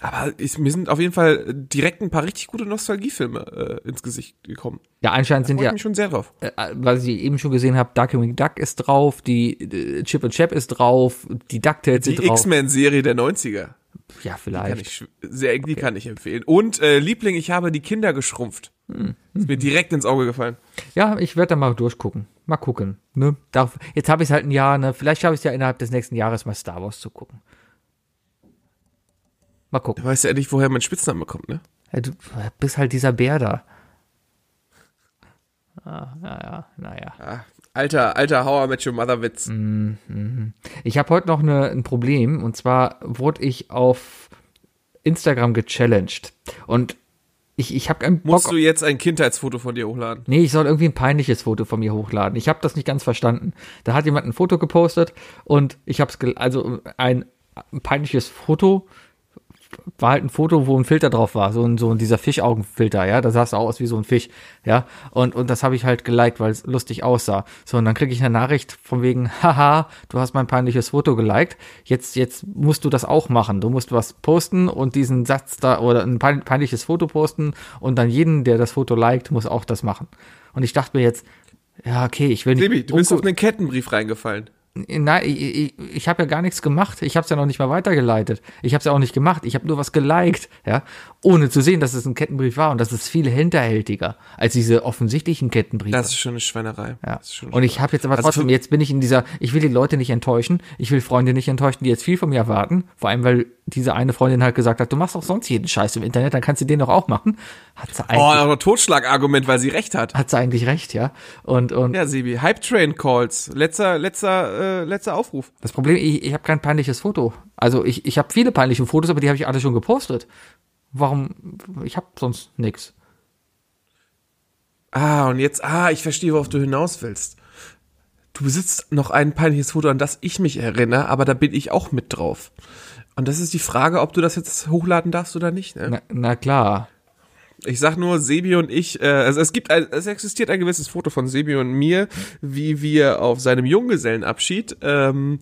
aber ich, mir sind auf jeden Fall direkt ein paar richtig gute Nostalgiefilme äh, ins Gesicht gekommen. Ja, anscheinend sind Freue ich ja, mich schon sehr drauf. äh, was ich eben schon gesehen habe, Darkwing Duck ist drauf, die äh, Chip und Chap ist drauf, die DuckTales Die sind drauf. X-Men-Serie der 90er. Ja, Kann vielleicht. ich, schw- sehr, die kann ich empfehlen. Und äh, Liebling, ich habe die Kinder geschrumpft. Hm. Ist mir direkt ins Auge gefallen. Ja, ich werde da mal durchgucken. Mal gucken. Ne? Darf, jetzt habe ich es halt ein Jahr, ne? Vielleicht schaffe ich es ja innerhalb des nächsten Jahres mal Star Wars zu gucken. Mal gucken. Du weißt ja endlich, woher mein Spitzname kommt, ne? Ja, du bist halt dieser Bär da. Ah, naja, naja. Ah, alter, alter How I Met Your Mother Witz. Mhm. Ich habe heute noch eine, ein Problem und zwar wurde ich auf Instagram gechallenged und ich, ich habe keinen Bock. Musst du jetzt ein Kindheitsfoto von dir hochladen? Nee, ich soll irgendwie ein peinliches Foto von mir hochladen. Ich habe das nicht ganz verstanden. Da hat jemand ein Foto gepostet und ich habe es, also ein, ein peinliches Foto war halt ein Foto, wo ein Filter drauf war, so ein, so ein dieser Fischaugenfilter, ja, da sah es aus wie so ein Fisch, ja, und, und das habe ich halt geliked, weil es lustig aussah. So, und dann kriege ich eine Nachricht von wegen, (laughs) haha, du hast mein peinliches Foto geliked, jetzt, jetzt musst du das auch machen. Du musst was posten und diesen Satz da oder ein pein- peinliches Foto posten und dann jeden, der das Foto liked, muss auch das machen. Und ich dachte mir jetzt, ja, okay, ich will nicht. Sebi, du bist auf einen Kettenbrief reingefallen. Nein, ich, ich, ich habe ja gar nichts gemacht. Ich habe es ja noch nicht mal weitergeleitet. Ich habe es ja auch nicht gemacht. Ich habe nur was geliked, ja, ohne zu sehen, dass es ein Kettenbrief war. Und das ist viel hinterhältiger als diese offensichtlichen Kettenbriefe. Das ist schon eine Schweinerei. ja. Eine Und ich habe jetzt aber Also trotzdem, jetzt bin ich in dieser, ich will die Leute nicht enttäuschen. Ich will Freunde nicht enttäuschen, die jetzt viel von mir erwarten. Vor allem, weil diese eine Freundin halt gesagt hat, du machst doch sonst jeden Scheiß im Internet, dann kannst du den doch auch machen. Hat sie Oh, eigentlich, aber Totschlagargument, weil sie recht hat. hat sie eigentlich recht, ja. Und, und Ja, Sebi, Hype Train Calls. Letzter, letzter, äh, letzter Aufruf. Das Problem, ich, ich habe kein peinliches Foto. Also ich, ich habe viele peinliche Fotos, aber die habe ich alle schon gepostet. Warum? Ich habe sonst nix. Ah, und jetzt, ah, ich verstehe, worauf du hinaus willst. Du besitzt noch ein peinliches Foto, an das ich mich erinnere, aber da bin ich auch mit drauf. Und das ist die Frage, ob du das jetzt hochladen darfst oder nicht. Ne? Na, na klar. Ich sag nur, Sebi und ich, äh, also es gibt, ein, es existiert ein gewisses Foto von Sebi und mir, wie wir auf seinem Junggesellenabschied ähm,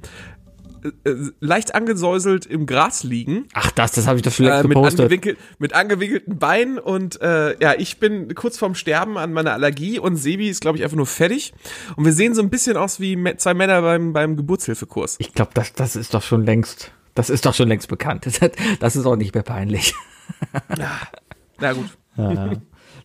äh, leicht angesäuselt im Gras liegen. Ach, das, das habe ich doch längst Äh, mit, gepostet. angewinkelt, mit angewinkelten Beinen und äh, ja, ich bin kurz vorm Sterben an meiner Allergie und Sebi ist, glaube ich, einfach nur fertig. Und wir sehen so ein bisschen aus wie zwei Männer beim, beim Geburtshilfekurs. Ich glaube, das, das ist doch schon längst, das ist doch schon längst bekannt. Das, (laughs) das ist auch nicht mehr peinlich. Na gut.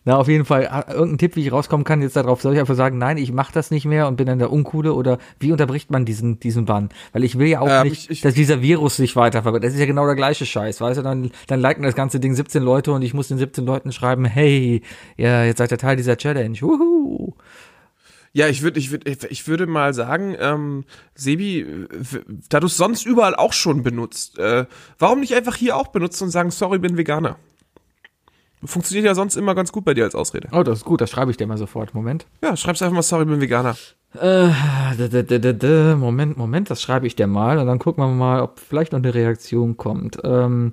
Na, auf jeden Fall, irgendein Tipp, wie ich rauskommen kann, jetzt darauf soll ich einfach sagen, nein, ich mache das nicht mehr und bin dann der Uncoole oder wie unterbricht man diesen, diesen Bann? Weil ich will ja auch Ähm, nicht, ich- ich- dass dieser Virus sich weiterverbreitet. Das ist ja genau der gleiche Scheiß, weißt du? Dann, dann liken das ganze Ding 17 Leute und ich muss den 17 Leuten schreiben, hey, ja, jetzt seid ihr Teil dieser Challenge. Wuhu. Ja, ich würde, ich würde, ich würde mal sagen, ähm, Sebi, da du es sonst überall auch schon benutzt, äh, warum nicht einfach hier auch benutzen und sagen, sorry, bin Veganer? Funktioniert ja sonst immer ganz gut bei dir als Ausrede. Oh, das ist gut, das schreibe ich dir mal sofort. Moment. Ja, schreibst einfach mal, sorry, bin Veganer. Äh, Moment, Moment, das schreibe ich dir mal und dann gucken wir mal, ob vielleicht noch eine Reaktion kommt. Ähm,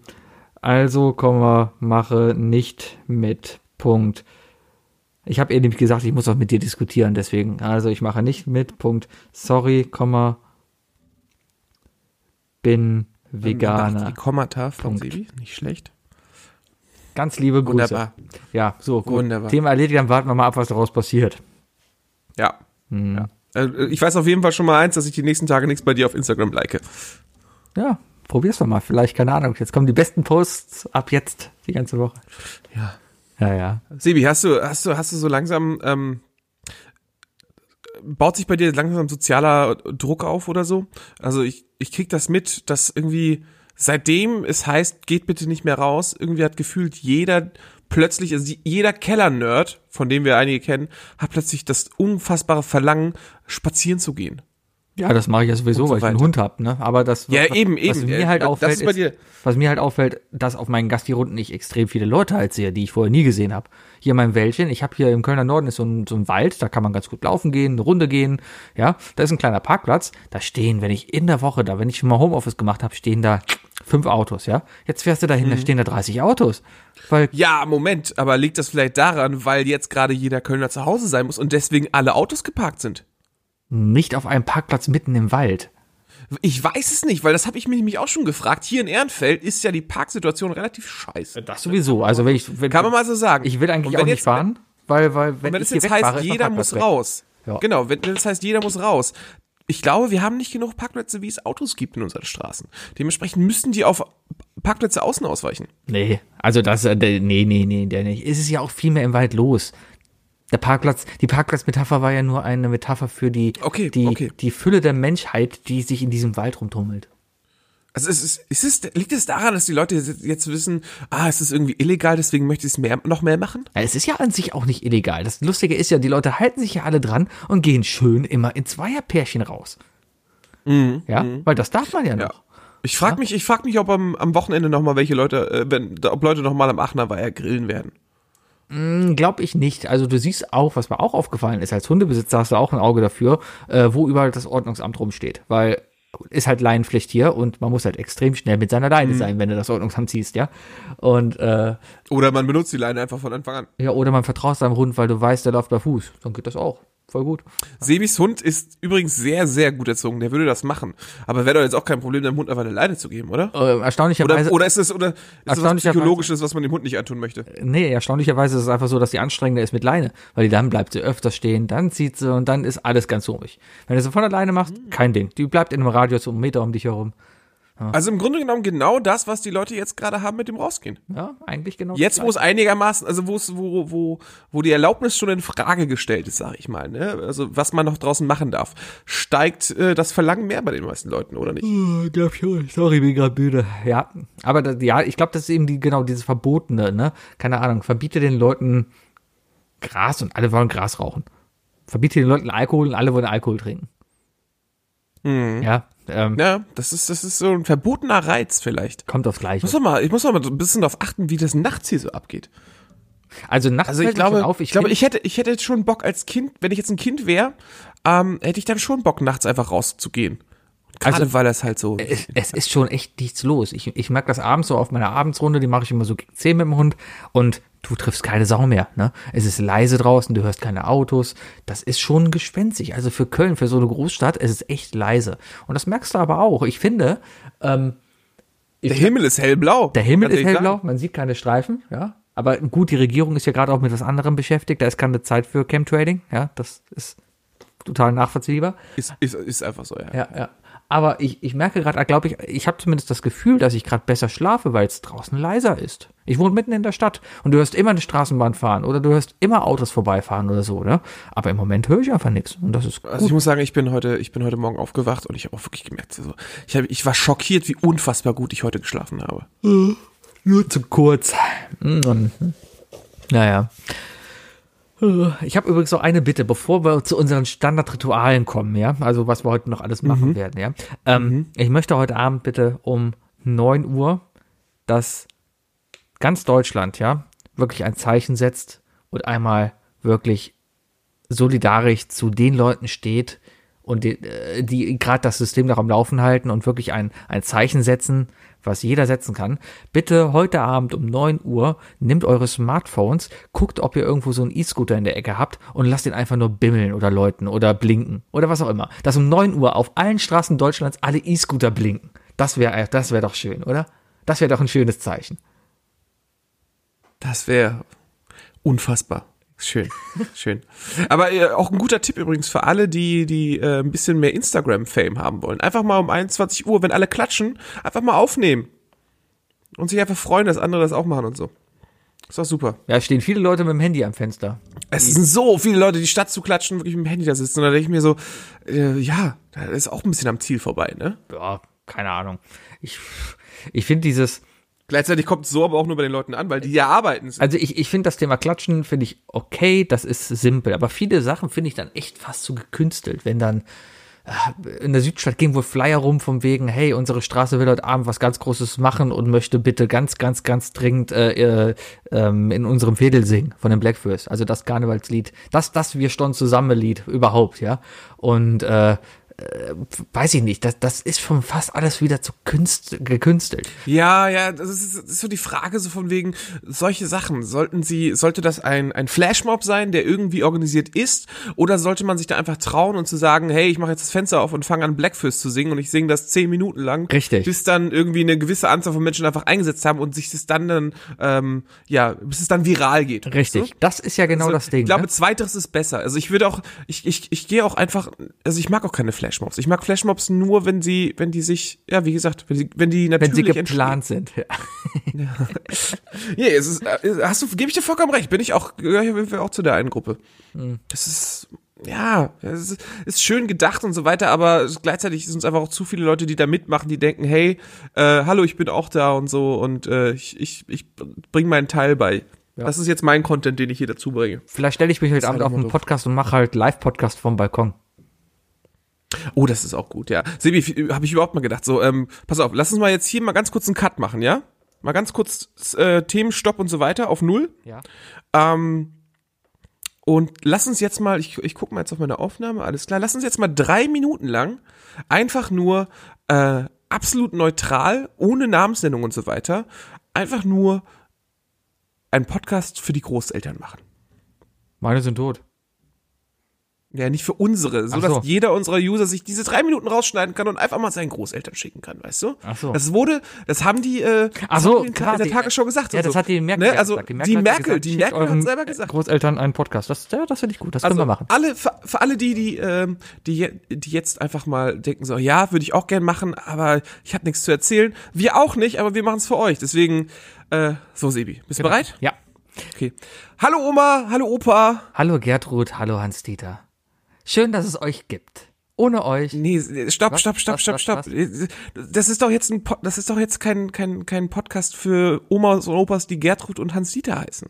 also, Komma, mache nicht mit. Punkt. Ich habe ihr nämlich gesagt, ich muss auch mit dir diskutieren, deswegen. Also, ich mache nicht mit. Punkt. Sorry, Komma, bin Veganer. Die Kommata von Punkt. Sebi, nicht schlecht. Ganz liebe Grüße. Wunderbar. Ja, so, gut. Wunderbar. Thema erledigt, dann warten wir mal ab, was daraus passiert. Ja. Hm. ja. Äh, Ich weiß auf jeden Fall schon mal eins, dass ich die nächsten Tage nichts bei dir auf Instagram like. Ja, probier's doch mal. Vielleicht, keine Ahnung. Jetzt kommen die besten Posts ab jetzt, die ganze Woche. Ja. Ja, ja. Sebi, hast du, hast du, hast du so langsam, ähm, baut sich bei dir langsam sozialer Druck auf oder so? Also ich, ich krieg das mit, dass irgendwie seitdem es heißt, geht bitte nicht mehr raus, irgendwie hat gefühlt jeder plötzlich, also jeder Keller-Nerd, von dem wir einige kennen, hat plötzlich das unfassbare Verlangen, spazieren zu gehen. Ja, das mache ich ja sowieso, so weil ich einen. Hund hab, ne? Aber das Ja, was, eben, was eben. mir halt auffällt, ist ist, was mir halt auffällt, dass auf meinen Gasti-Runden ich extrem viele Leute halt sehe, die ich vorher nie gesehen habe. Hier mein Wäldchen, ich habe hier im Kölner Norden ist so ein, so ein Wald, da kann man ganz gut laufen gehen, eine Runde gehen, ja. Da ist ein kleiner Parkplatz, da stehen, wenn ich in der Woche da, wenn ich schon mal Homeoffice gemacht habe, stehen da fünf Autos, ja. Jetzt fährst du dahin, Mhm. da stehen da 30 Autos. Weil Ja, Moment, aber liegt das vielleicht daran, weil jetzt gerade jeder Kölner zu Hause sein muss und deswegen alle Autos geparkt sind? nicht auf einem Parkplatz mitten im Wald. Ich weiß es nicht, weil das habe ich mich nämlich auch schon gefragt. Hier in Ehrenfeld ist ja die Parksituation relativ scheiße. Das sowieso. Also wenn ich, wenn, Kann man mal so sagen. ich will eigentlich wenn auch nicht fahren, weil, weil wenn Wenn ich hier jetzt heißt, jeder muss raus. Ja. Genau, wenn das heißt, jeder muss raus. Ich glaube, wir haben nicht genug Parkplätze, wie es Autos gibt in unseren Straßen. Dementsprechend müssten die auf Parkplätze außen ausweichen. Nee, also das, äh, nee, nee, nee, der nicht. Es ist ja auch viel mehr im Wald los. Der Parkplatz, die Parkplatzmetapher war ja nur eine Metapher für die, Okay, die, okay. die Fülle der Menschheit, die sich in diesem Wald rumtummelt. Also es ist, ist es, liegt es daran, dass die Leute jetzt- wissen, ah, es ist irgendwie illegal, deswegen möchte ich es mehr, noch mehr machen? Ja, es ist ja an sich auch nicht illegal. Das Lustige ist ja, die Leute halten sich ja alle dran und gehen schön immer in Zweierpärchen raus. ja, weil das darf man ja Mhm, Ja. noch. Ich frage mich, ich frag mich, ob am, am Wochenende noch mal welche Leute, äh, wenn, ob Leute noch mal am Aachener Weiher grillen werden. Glaube ich nicht. Also du siehst auch, was mir auch aufgefallen ist, als Hundebesitzer hast du auch ein Auge dafür, äh, wo überall das Ordnungsamt rumsteht. Weil ist halt Leinenpflicht hier und man muss halt extrem schnell mit seiner Leine sein, wenn du das Ordnungsamt siehst, ja. Und äh, Oder man benutzt die Leine einfach von Anfang an. ja, oder man vertraut seinem Hund, weil du weißt, der läuft bei Fuß. Dann geht das auch. Voll gut. Sebis Hund ist übrigens sehr, sehr gut erzogen. Der würde das machen. Aber wäre doch jetzt auch kein Problem, dem Hund einfach eine Leine zu geben, oder? Äh, Oder, erstaunlicherweise, oder ist es oder ist es was Psychologisches, was man dem Hund nicht antun möchte? nee, erstaunlicherweise ist es einfach so, dass die anstrengender ist mit Leine, weil die dann bleibt sie öfter stehen, dann zieht sie und dann ist alles ganz ruhig. Wenn du sie von alleine machst, kein Ding. Die bleibt in einem Radius um einen Meter um dich herum. Also im Grunde genommen genau das, was die Leute jetzt gerade haben mit dem Rausgehen. Ja, eigentlich genau. Jetzt, wo es einigermaßen, also wo es, wo, wo, wo die Erlaubnis schon in Frage gestellt ist, sage ich mal, ne? Also was man noch draußen machen darf, steigt äh, das Verlangen mehr bei den meisten Leuten, oder nicht? Oh, glaub schon. Sorry, bin gerade müde. Ja, aber das, ja, ich glaube, das ist eben die, genau dieses Verbotene, ne? Keine Ahnung, verbiete den Leuten Gras und alle wollen Gras rauchen. Verbiete den Leuten Alkohol und alle wollen Alkohol trinken. Ja, ähm, Ja, das ist, das ist so ein verbotener Reiz vielleicht. kommt aufs Ich Gleiche. muss doch mal, ich muss doch mal so ein bisschen darauf achten, wie das nachts hier so abgeht. Also nachts Also ich glaube, auf, ich, glaube, find- ich hätte, ich hätte jetzt schon Bock als Kind, wenn ich jetzt ein Kind wäre, ähm, hätte ich dann schon Bock, nachts einfach rauszugehen. Gerade Also, weil das halt so. es, es ist schon echt nichts los. Ich, ich merke das abends so auf meiner Abendsrunde, die mache ich immer so gegen 10 mit dem Hund und du triffst keine Sau mehr. Ne? Es ist leise draußen, du hörst keine Autos. Das ist schon gespenstig. Also für Köln, für so eine Großstadt, es ist echt leise. Und das merkst du aber auch. Ich finde, ähm, der Himmel ist hellblau. der Himmel ist hellblau, sagen. man sieht keine Streifen, ja. Aber gut, die Regierung ist ja gerade auch mit was anderem beschäftigt. Da ist keine Zeit für Chemtrading, ja. Das ist total nachvollziehbar. Ist, ist, ist einfach so, ja. Ja, ja. Aber ich, ich merke gerade, glaube ich, ich habe zumindest das Gefühl, dass ich gerade besser schlafe, weil es draußen leiser ist. Ich wohne mitten in der Stadt und du hörst immer eine Straßenbahn fahren oder du hörst immer Autos vorbeifahren oder so, ne? Aber im Moment höre ich einfach nichts und das ist gut. Also ich muss sagen, ich bin heute, ich bin heute Morgen aufgewacht und ich habe auch wirklich gemerkt, also ich, hab, ich war schockiert, wie unfassbar gut ich heute geschlafen habe. nur zu kurz. Und, naja. Ich habe übrigens noch eine Bitte, bevor wir zu unseren Standardritualen kommen, ja, also was wir heute noch alles machen werden, ja. Ähm, Ich möchte heute Abend bitte um 9 Uhr, dass ganz Deutschland, ja, wirklich ein Zeichen setzt und einmal wirklich solidarisch zu den Leuten steht und die, äh, die gerade das System noch am Laufen halten und wirklich ein, ein Zeichen setzen, was jeder setzen kann. Bitte heute Abend um 9 Uhr nehmt eure Smartphones, guckt, ob ihr irgendwo so einen E-Scooter in der Ecke habt und lasst ihn einfach nur bimmeln oder läuten oder blinken oder was auch immer. Dass um 9 Uhr auf allen Straßen Deutschlands alle E-Scooter blinken. Das wäre das wäre doch schön, oder? Das wäre doch ein schönes Zeichen. Das wäre unfassbar. Schön, schön. Aber äh, auch ein guter Tipp übrigens für alle, die, die äh, ein bisschen mehr Instagram-Fame haben wollen. Einfach mal um 21 Uhr, wenn alle klatschen, einfach mal aufnehmen. Und sich einfach freuen, dass andere das auch machen und so. Ist doch super. Ja, stehen viele Leute mit dem Handy am Fenster. Es sind so viele Leute, die statt zu klatschen, wirklich mit dem Handy da sitzen. Und da denke ich mir so, äh, ja, das ist auch ein bisschen am Ziel vorbei, ne? Ja, keine Ahnung. Ich, ich finde dieses, Gleichzeitig kommt es so aber auch nur bei den Leuten an, weil die ja arbeiten. also ich, ich finde das Thema Klatschen finde ich okay, das ist simpel, aber viele Sachen finde ich dann echt fast zu gekünstelt, wenn dann äh, in der Südstadt gehen wohl Flyer rum vom wegen, hey, unsere Straße will heute Abend was ganz Großes machen und möchte bitte ganz, ganz, ganz dringend äh, äh, in unserem Fädel singen von den Blackfurs. Also das Karnevalslied, das, das wir stehen zusammen Lied überhaupt, ja. Und äh, äh, weiß ich nicht, das, das ist schon fast alles wieder zu künst, gekünstelt. Ja, ja, das ist, das ist so die Frage so von wegen, solche Sachen, sollten sie, sollte das ein, ein Flashmob sein, der irgendwie organisiert ist, oder sollte man sich da einfach trauen und zu sagen, hey, ich mache jetzt das Fenster auf und fange an Blackfist zu singen und ich singe das zehn Minuten lang, Richtig. bis dann irgendwie eine gewisse Anzahl von Menschen einfach eingesetzt haben und sich das dann dann, ähm, ja, bis es dann viral geht. Richtig, weißt du? das ist ja genau Also, das Ding. Ich glaube, ne? zweiteres ist besser. Also ich würde auch, ich, ich, ich gehe auch einfach, also ich mag auch keine Flashmobs. Ich mag Flashmobs nur, wenn sie, wenn die sich, ja, wie gesagt, wenn die, wenn die wenn natürlich sie geplant sind. Ja. (laughs) ja, es ist, äh, hast du, gebe ich dir vollkommen recht, bin ich auch, gehöre ich auf jeden Fall auch zu der einen Gruppe. Das ist, ja, es ist, ist schön gedacht und so weiter, aber gleichzeitig sind es einfach auch zu viele Leute, die da mitmachen, die denken, hey, äh, hallo, ich bin auch da und so und äh, ich, ich, ich bringe meinen Teil bei. Ja. Das ist jetzt mein Content, den ich hier dazu bringe. Vielleicht stelle ich mich heute Abend halt auf einen. Podcast und mache halt Live-Podcast vom Balkon. Oh, das ist auch gut, ja. Sebi, habe ich überhaupt mal gedacht. So, ähm, pass auf, lass uns mal jetzt hier mal ganz kurz einen Cut machen, ja? Mal ganz kurz äh, Themenstopp und so weiter auf null. Ja. Ähm, und lass uns jetzt mal, ich, ich gucke mal jetzt auf meine Aufnahme, alles klar, lass uns jetzt mal drei Minuten lang einfach nur äh, absolut neutral, ohne Namensnennung und so weiter, einfach nur einen Podcast für die Großeltern machen. Meine sind tot. Ja, nicht für unsere, so so. dass jeder unserer User sich diese drei Minuten rausschneiden kann und einfach mal seinen Großeltern schicken kann, weißt du? Ach so. Das wurde, das haben die, äh, Ach so, haben die in der die- Tagesschau gesagt. Ja, das so. hat die Merkel ne? Also gesagt. die hat Merkel, gesagt, die Merkel hat selber gesagt. Großeltern einen Podcast. Das, ja, das finde ich gut. Das können Also wir machen. alle, für, für alle die, die, ähm, die, die jetzt einfach mal denken so, ja, würde ich auch gern machen, aber ich habe nichts zu erzählen. Wir auch nicht, aber wir machen es für euch. Deswegen, äh, so Sebi, bist du bereit? Ja. Okay. Hallo Oma, hallo Opa. Hallo Gertrud, hallo Hans-Dieter. Schön, dass es euch gibt. Ohne euch. Nee, stopp, stopp, stopp, stopp, stopp. Das ist doch jetzt ein, Po- das ist doch jetzt kein, kein, kein Podcast für Omas und Opas, die Gertrud und Hans-Dieter heißen.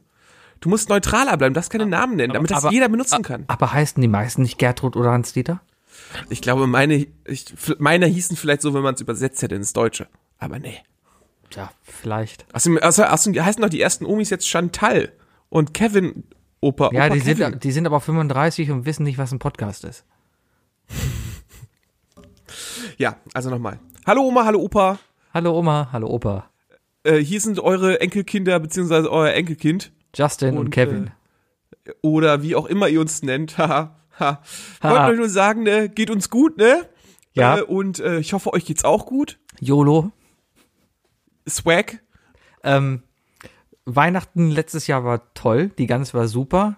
Du musst neutraler bleiben, darfst keine Namen nennen, damit das aber- jeder benutzen kann. Aber heißen die meisten nicht Gertrud oder Hans-Dieter? Ich glaube, meine, ich, meine hießen vielleicht so, wenn man es übersetzt hätte ins Deutsche. Aber nee. Tja, vielleicht. Außerdem, außer, außerdem heißen doch die ersten Omis jetzt Chantal und Kevin Opa. Ja, Opa die Kevin. sind, die sind aber 35 und wissen nicht, was ein Podcast ist. (laughs) Ja, also nochmal. Hallo Oma, hallo Opa. Hallo Oma, hallo Opa. Äh, hier sind eure Enkelkinder beziehungsweise euer Enkelkind. Justin und, Und, Kevin. oder wie auch immer ihr uns nennt. (laughs) Haha. ha. Ha. Wollte euch nur sagen, ne, geht uns gut, ne? Ja. Äh, und äh, ich hoffe, euch geht's auch gut. YOLO. Swag. Ähm, Weihnachten letztes Jahr war toll. Die Gans war super.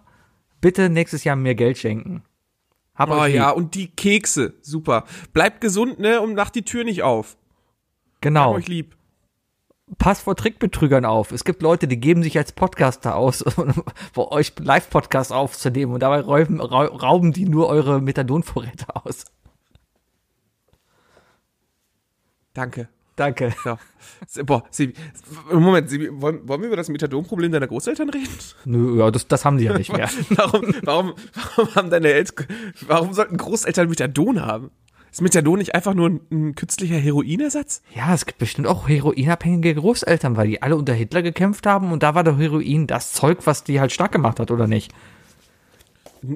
Bitte nächstes Jahr mehr Geld schenken. Hab Oh ja, und die Kekse, super. Bleibt gesund, ne, und macht die Tür nicht auf. Hab Genau. euch lieb. Passt vor Trickbetrügern auf. Es gibt Leute, die geben sich als Podcaster aus, (laughs) um euch Live-Podcast aufzunehmen und dabei räuben, rau- rauben die nur eure Methadonvorräte aus. Danke. Danke. S- Boah, Sebi, Moment, Sebi, wollen, wollen wir über das Methadon-Problem deiner Großeltern reden? Nö, ja, das, das haben die ja nicht (laughs) mehr. Warum, warum, warum haben deine Eltern, warum sollten Großeltern Methadon haben? Ist Methadon nicht einfach nur ein, ein künstlicher Heroinersatz? Ja, es gibt bestimmt auch heroinabhängige Großeltern, weil die alle unter Hitler gekämpft haben und da war der Heroin das Zeug, was die halt stark gemacht hat, oder nicht?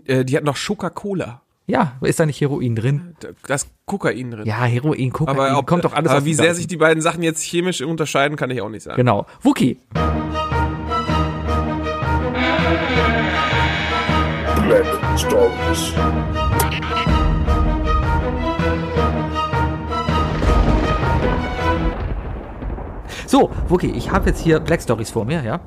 Äh, die hatten noch Coca-Cola. Ja, ist da nicht Heroin drin? Da da ist Kokain drin. Ja, Heroin, Kokain, aber ob, kommt doch alles aber wie sehr sich die beiden Sachen jetzt chemisch unterscheiden, kann ich auch nicht sagen. Genau. Wookie. Black Stories. So, Wookie, ich habe jetzt hier Black Stories vor mir, ja?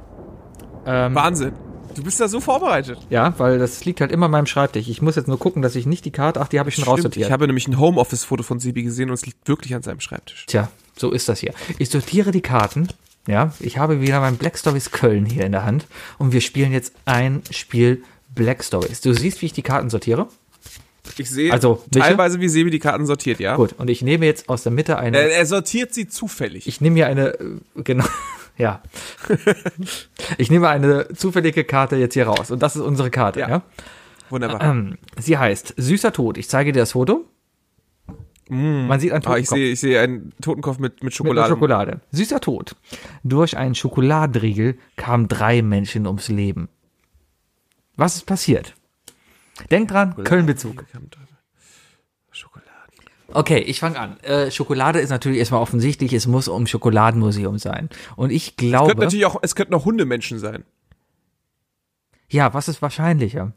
Ähm, Wahnsinn. Du bist da so vorbereitet. ja, weil das liegt halt immer an meinem Schreibtisch. Ich muss jetzt nur gucken, dass ich nicht die Karte, ach, die habe ich schon Stimmt, raussortiert. ich habe nämlich ein Homeoffice-Foto von Sebi gesehen und es liegt wirklich an seinem Schreibtisch. Tja, so ist das hier. Ich sortiere die Karten. Ja, ich habe wieder mein Black Stories Köln hier in der Hand und wir spielen jetzt ein Spiel Black Stories. Du siehst, wie ich die Karten sortiere? Ich sehe Also, welche? teilweise, wie Sebi die Karten sortiert, ja. Gut, und ich nehme jetzt aus der Mitte eine. Er, er sortiert sie zufällig. ich nehme hier eine, äh, genau, (laughs) ja. (laughs) ich nehme eine zufällige Karte jetzt hier raus und das ist unsere Karte, ja. Ja. Wunderbar. Ähm, sie heißt Süßer Tod. Ich zeige dir das Foto. Man sieht einen Ah, ich Totenkopf. sehe ich sehe einen Totenkopf mit, mit Mit Schokolade. einer Schokolade. Süßer Tod. Durch einen Schokoladenriegel kamen drei Menschen ums Leben. Was ist passiert? Denk dran, Köln-Bezug. Okay, ich fange an. Äh, Schokolade ist natürlich erstmal offensichtlich, es muss um Schokoladenmuseum sein. Und ich Könnte glaube, natürlich auch, es könnten auch Hundemenschen sein. ja, was ist wahrscheinlicher?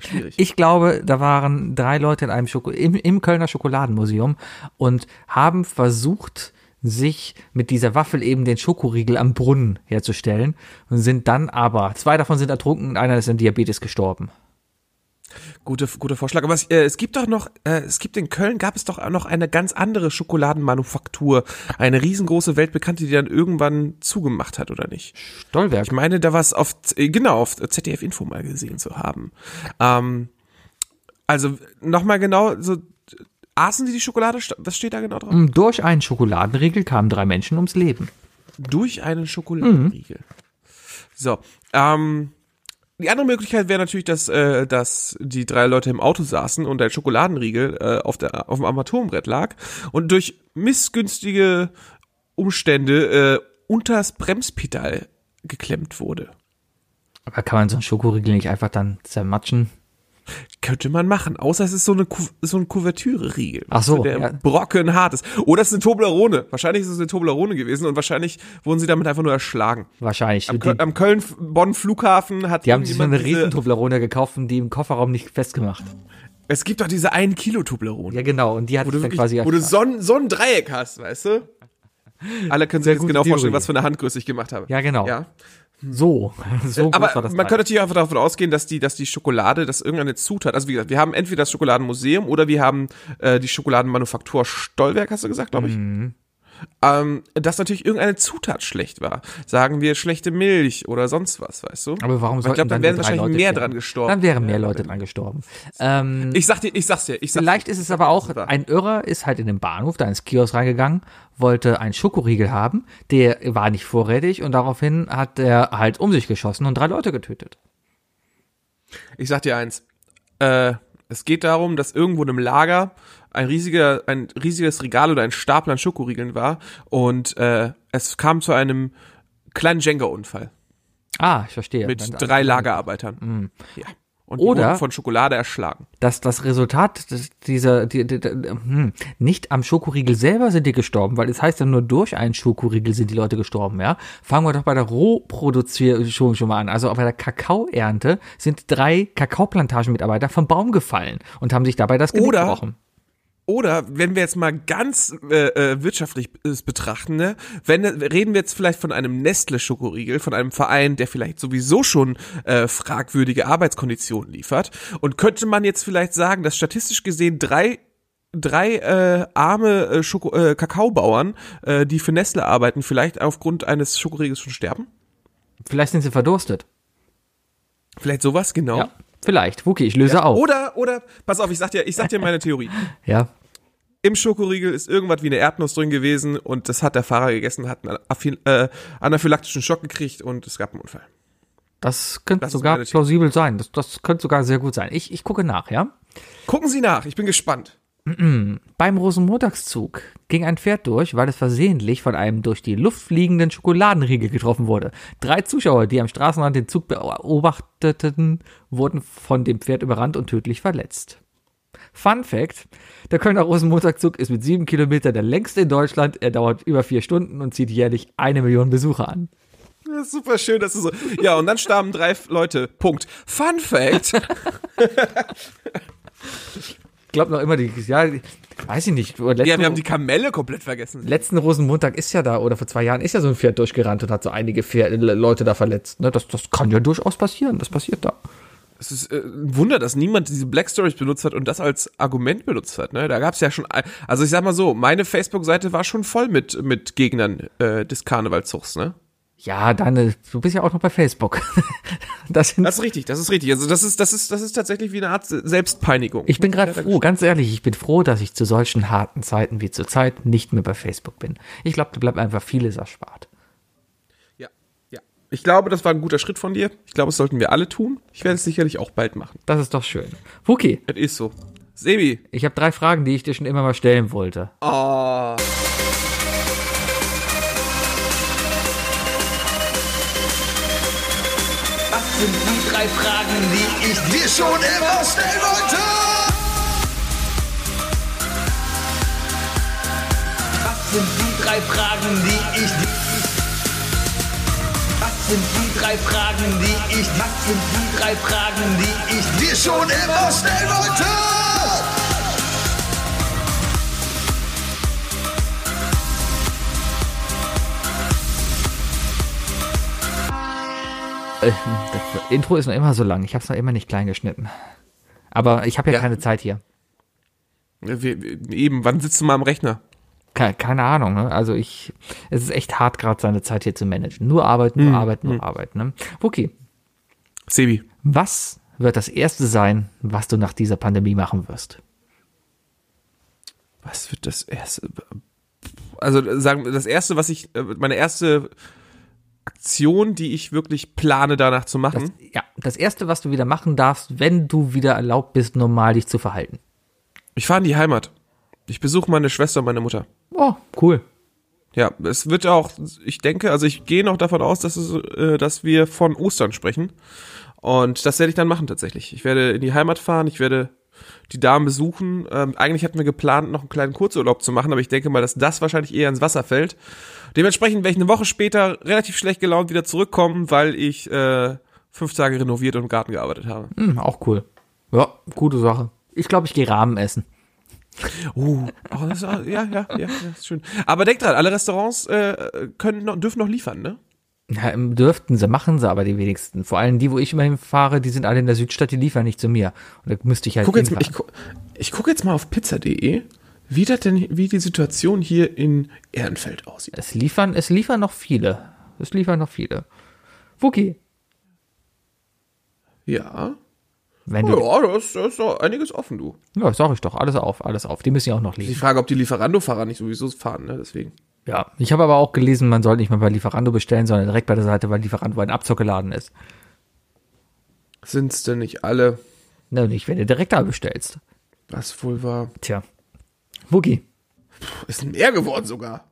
Schwierig. Ich glaube, da waren drei Leute in einem Schoko im, im Kölner Schokoladenmuseum und haben versucht, sich mit dieser Waffel eben den Schokoriegel am Brunnen herzustellen und sind dann aber, zwei davon sind ertrunken und einer ist an Diabetes gestorben. Gute, guter Vorschlag. Aber es, äh, es gibt doch noch, äh, es gibt in Köln gab es doch noch eine ganz andere Schokoladenmanufaktur. Eine riesengroße weltbekannte, die dann irgendwann zugemacht hat, oder nicht? Stolberg. Ich meine, da war es auf, äh, genau, auf ZDF Info mal gesehen zu haben. Ähm, also, nochmal genau, so, aßen die die Schokolade? Was steht da genau drauf? Durch einen Schokoladenriegel kamen drei Menschen ums Leben. durch einen Schokoladenriegel. So, ähm, die andere Möglichkeit wäre natürlich, dass, äh, dass die drei Leute im Auto saßen und ein Schokoladenriegel äh, auf, der, auf dem Armaturenbrett lag und durch missgünstige Umstände äh, unters Bremspedal geklemmt wurde. Aber kann man so einen Schokoriegel nicht einfach dann zermatschen? Könnte man machen, außer es ist so eine Ku so ein Kuvertüre-Riegel. Ach so, der ja. Brocken hart ist. Oder es ist eine Toblerone. Wahrscheinlich ist es eine Toblerone gewesen und wahrscheinlich wurden sie damit einfach nur erschlagen. Wahrscheinlich. Am, am Köln-Bonn-Flughafen hat die haben sich so eine irgendjemand diese- riesen Toblerone gekauft und die im Kofferraum nicht festgemacht. Es gibt doch diese 1 Kilo Toblerone. Ja, genau. Und die hat wo du, dann wirklich, quasi. wo du so ein, so ein Dreieck hast, weißt du? Alle können sich jetzt genau vorstellen, was für eine Handgröße ich gemacht habe. Ja, genau. Ja. So. (laughs) So groß Aber war das man Teil. könnte natürlich einfach davon ausgehen, dass die, dass die Schokolade, dass irgendeine Zutat, also wie gesagt, wir haben entweder das Schokoladenmuseum oder wir haben äh, die Schokoladenmanufaktur Stolberg, hast du gesagt, glaube ich. Mhm. Ähm, dass natürlich irgendeine Zutat schlecht war. Sagen wir schlechte Milch oder sonst was, weißt du? Aber warum ich sollten glaube, dann dann wären wahrscheinlich Leute mehr sterben? dran gestorben. Dann wären mehr Leute dran gestorben. Ähm, Ich sag dir, ich sag's dir, ich sag's vielleicht ist es aber auch, ein Irrer ist halt in den Bahnhof, da ins Kiosk reingegangen, wollte einen Schokoriegel haben, der war nicht vorrätig und daraufhin hat er halt um sich geschossen und drei Leute getötet. Ich sag dir eins. Äh, es geht darum, dass irgendwo in einem Lager ein riesiger, ein riesiges Regal oder ein Stapel an Schokoriegeln war und äh, es kam zu einem kleinen Jenga-Unfall Ah, ich verstehe. mit drei Lagerarbeitern. Ja. Und Oder- von Schokolade erschlagen. dass das Resultat dieser, die, die, die, hm, nicht am Schokoriegel selber sind die gestorben, weil es heißt ja nur durch einen Schokoriegel sind die Leute gestorben, ja. Fangen wir doch bei der Rohproduzierung schon mal an. Also bei der Kakaoernte sind drei Kakaoplantagenmitarbeiter vom Baum gefallen und haben sich dabei das Genick Oder- gebrochen. Oder wenn wir jetzt mal ganz äh, äh, wirtschaftlich es betrachten, ne, wenn reden wir jetzt vielleicht von einem Nestle-Schokoriegel, von einem Verein, der vielleicht sowieso schon äh, fragwürdige Arbeitskonditionen liefert, und könnte man jetzt vielleicht sagen, dass statistisch gesehen drei drei äh, arme äh, Schoko äh, Kakaobauern, äh, die für Nestle arbeiten, vielleicht aufgrund eines Schokoriegels schon sterben? Vielleicht sind sie verdurstet. Vielleicht sowas, genau. Ja, vielleicht. Wookie, ich löse auf. Oder, oder, pass auf, ich sag dir, ich sag dir meine Theorie. (laughs) Ja. Im Schokoriegel ist irgendwas wie eine Erdnuss drin gewesen und das hat der Fahrer gegessen, hat einen äh, anaphylaktischen Schock gekriegt und es gab einen Unfall. Das könnte Das sogar plausibel sein. Das, das könnte sogar sehr gut sein. Ich, ich gucke nach, ja? Gucken Sie nach, ich bin gespannt. Beim Rosenmontagszug ging ein Pferd durch, weil es versehentlich von einem durch die Luft fliegenden Schokoladenriegel getroffen wurde. Drei Zuschauer, die am Straßenrand den Zug beobachteten, wurden von dem Pferd überrannt und tödlich verletzt. Fun Fact: Der Kölner Rosenmontagszug ist mit sieben Kilometern der längste in Deutschland. Er dauert über vier Stunden und zieht jährlich eine Million Besucher an. Das ist super schön, dass du so. Ja, und dann starben drei Leute. Punkt. Fun Fact. Ich glaube noch immer die, ja, weiß ich nicht. Letzten, ja, wir haben die Kamelle komplett vergessen. letzten Rosenmontag ist ja da, oder vor zwei Jahren ist ja so ein Pferd durchgerannt und hat so einige Pferde, Leute da verletzt. Ne? Das, das kann ja durchaus passieren. Das passiert da. Es ist äh, ein Wunder, dass niemand diese Black Stories benutzt hat und das als Argument benutzt hat. Ne? Da gab es ja schon, also ich sag mal so, meine Facebook-Seite war schon voll mit mit Gegnern äh, des Karnevalzugs. Ne? Ja, deine, du bist ja auch noch bei Facebook. (laughs) das Das ist richtig, das ist richtig. Also das ist das ist das ist tatsächlich wie eine Art Selbstpeinigung. ich bin gerade froh, ganz ehrlich, ich bin froh, dass ich zu solchen harten Zeiten wie zurzeit nicht mehr bei Facebook bin. Ich glaube, da bleibt einfach vieles erspart. Ich glaube, das war ein guter Schritt von dir. Ich glaube, das sollten wir alle tun. Ich werde es sicherlich auch bald machen. Das ist doch schön. Wookie, Es ist so. Sebi. ich habe drei Fragen, die ich dir schon immer mal stellen wollte. Oh. Was sind die drei Fragen, die ich dir schon immer stellen wollte? Was sind die drei Fragen, die ich Was sind die drei Fragen, die ich Was sind die drei Fragen, die ich dir schon immer stellen wollte? Äh, das Intro ist noch immer so lang. Ich habe es noch immer nicht klein geschnitten. Aber ich habe ja, Ja. keine Zeit hier. Wir, wir, eben, wann sitzt du mal am Rechner? Keine, keine Ahnung. Ne? Also ich, es ist echt hart, gerade seine Zeit hier zu managen. Nur Arbeit, nur Arbeit, nur Arbeit. Ne? Okay, Sebi. was wird das erste sein, was du nach dieser Pandemie machen wirst? Was wird das erste? Also sagen wir, das erste, was ich, äh, meine erste Aktion, die ich wirklich plane, danach zu Das, machen. ja, das erste, was du wieder machen darfst, wenn du wieder erlaubt bist, normal dich zu verhalten. Ich fahre in die Heimat. Ich besuche meine Schwester und meine Mutter. Oh, cool. Ja, es wird auch, ich denke, also ich gehe noch davon aus, dass, es, äh, dass wir von Ostern sprechen. Und das werde ich dann machen tatsächlich. Ich werde in die Heimat fahren, ich werde die Damen besuchen. Ähm, eigentlich hatten wir geplant, noch einen kleinen Kurzurlaub zu machen, aber ich denke mal, dass das wahrscheinlich eher ins Wasser fällt. Dementsprechend werde ich eine Woche später relativ schlecht gelaunt wieder zurückkommen, weil ich äh, fünf Tage renoviert und im Garten gearbeitet habe. Hm, auch cool. Ja, gute Sache. Ich glaube, ich gehe Rahmen essen. Uh, oh, das ist, auch- ja, ja, ja, ja, ist schön. Aber denk dran, alle Restaurants äh, können noch, dürfen noch liefern, ne? Ja, dürften sie, machen sie aber die wenigsten. Vor allem die, wo ich immerhin fahre, die sind alle in der Südstadt, die liefern nicht zu mir. Und da müsste ich halt guck jetzt, ich, gu- ich gucke jetzt mal auf pizza.de, wie das denn, wie die Situation hier in Ehrenfeld aussieht. Es liefern, es liefern noch viele. Es liefern noch viele. Wookie, Ja. Wenn du, Ja, da ist, da ist doch einiges offen, du. ja, sag ich doch, alles auf, alles auf. Die müssen ja auch noch Die liefern. Frage, ob die Lieferando-Fahrer nicht sowieso fahren, ne, deswegen. Ja, ich habe aber auch gelesen, man soll nicht mehr bei Lieferando bestellen, sondern direkt bei der Seite, weil Lieferando ein Abzockeladen ist. Sind's denn nicht alle, Na, nicht, wenn du direkt da bestellst. was wohl war? Tja. Wookie. Ist mehr geworden sogar.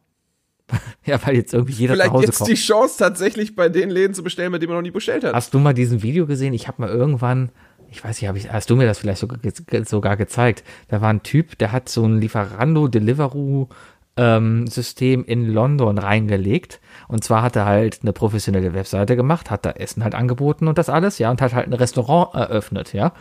(laughs) Ja, weil jetzt irgendwie jeder Vielleicht nach Hause jetzt kommt. die Chance, tatsächlich bei den Läden zu bestellen, bei denen man noch nie bestellt hat. Hast du mal diesen Video gesehen? Ich habe mal irgendwann, ich weiß nicht, ich, hast du mir das vielleicht sogar, sogar gezeigt? Da war ein Typ, der hat so ein Lieferando Deliveroo ähm, System in London reingelegt. Und zwar hat er halt eine professionelle Webseite gemacht, hat da Essen halt angeboten und das alles, ja, und hat halt ein Restaurant eröffnet, ja.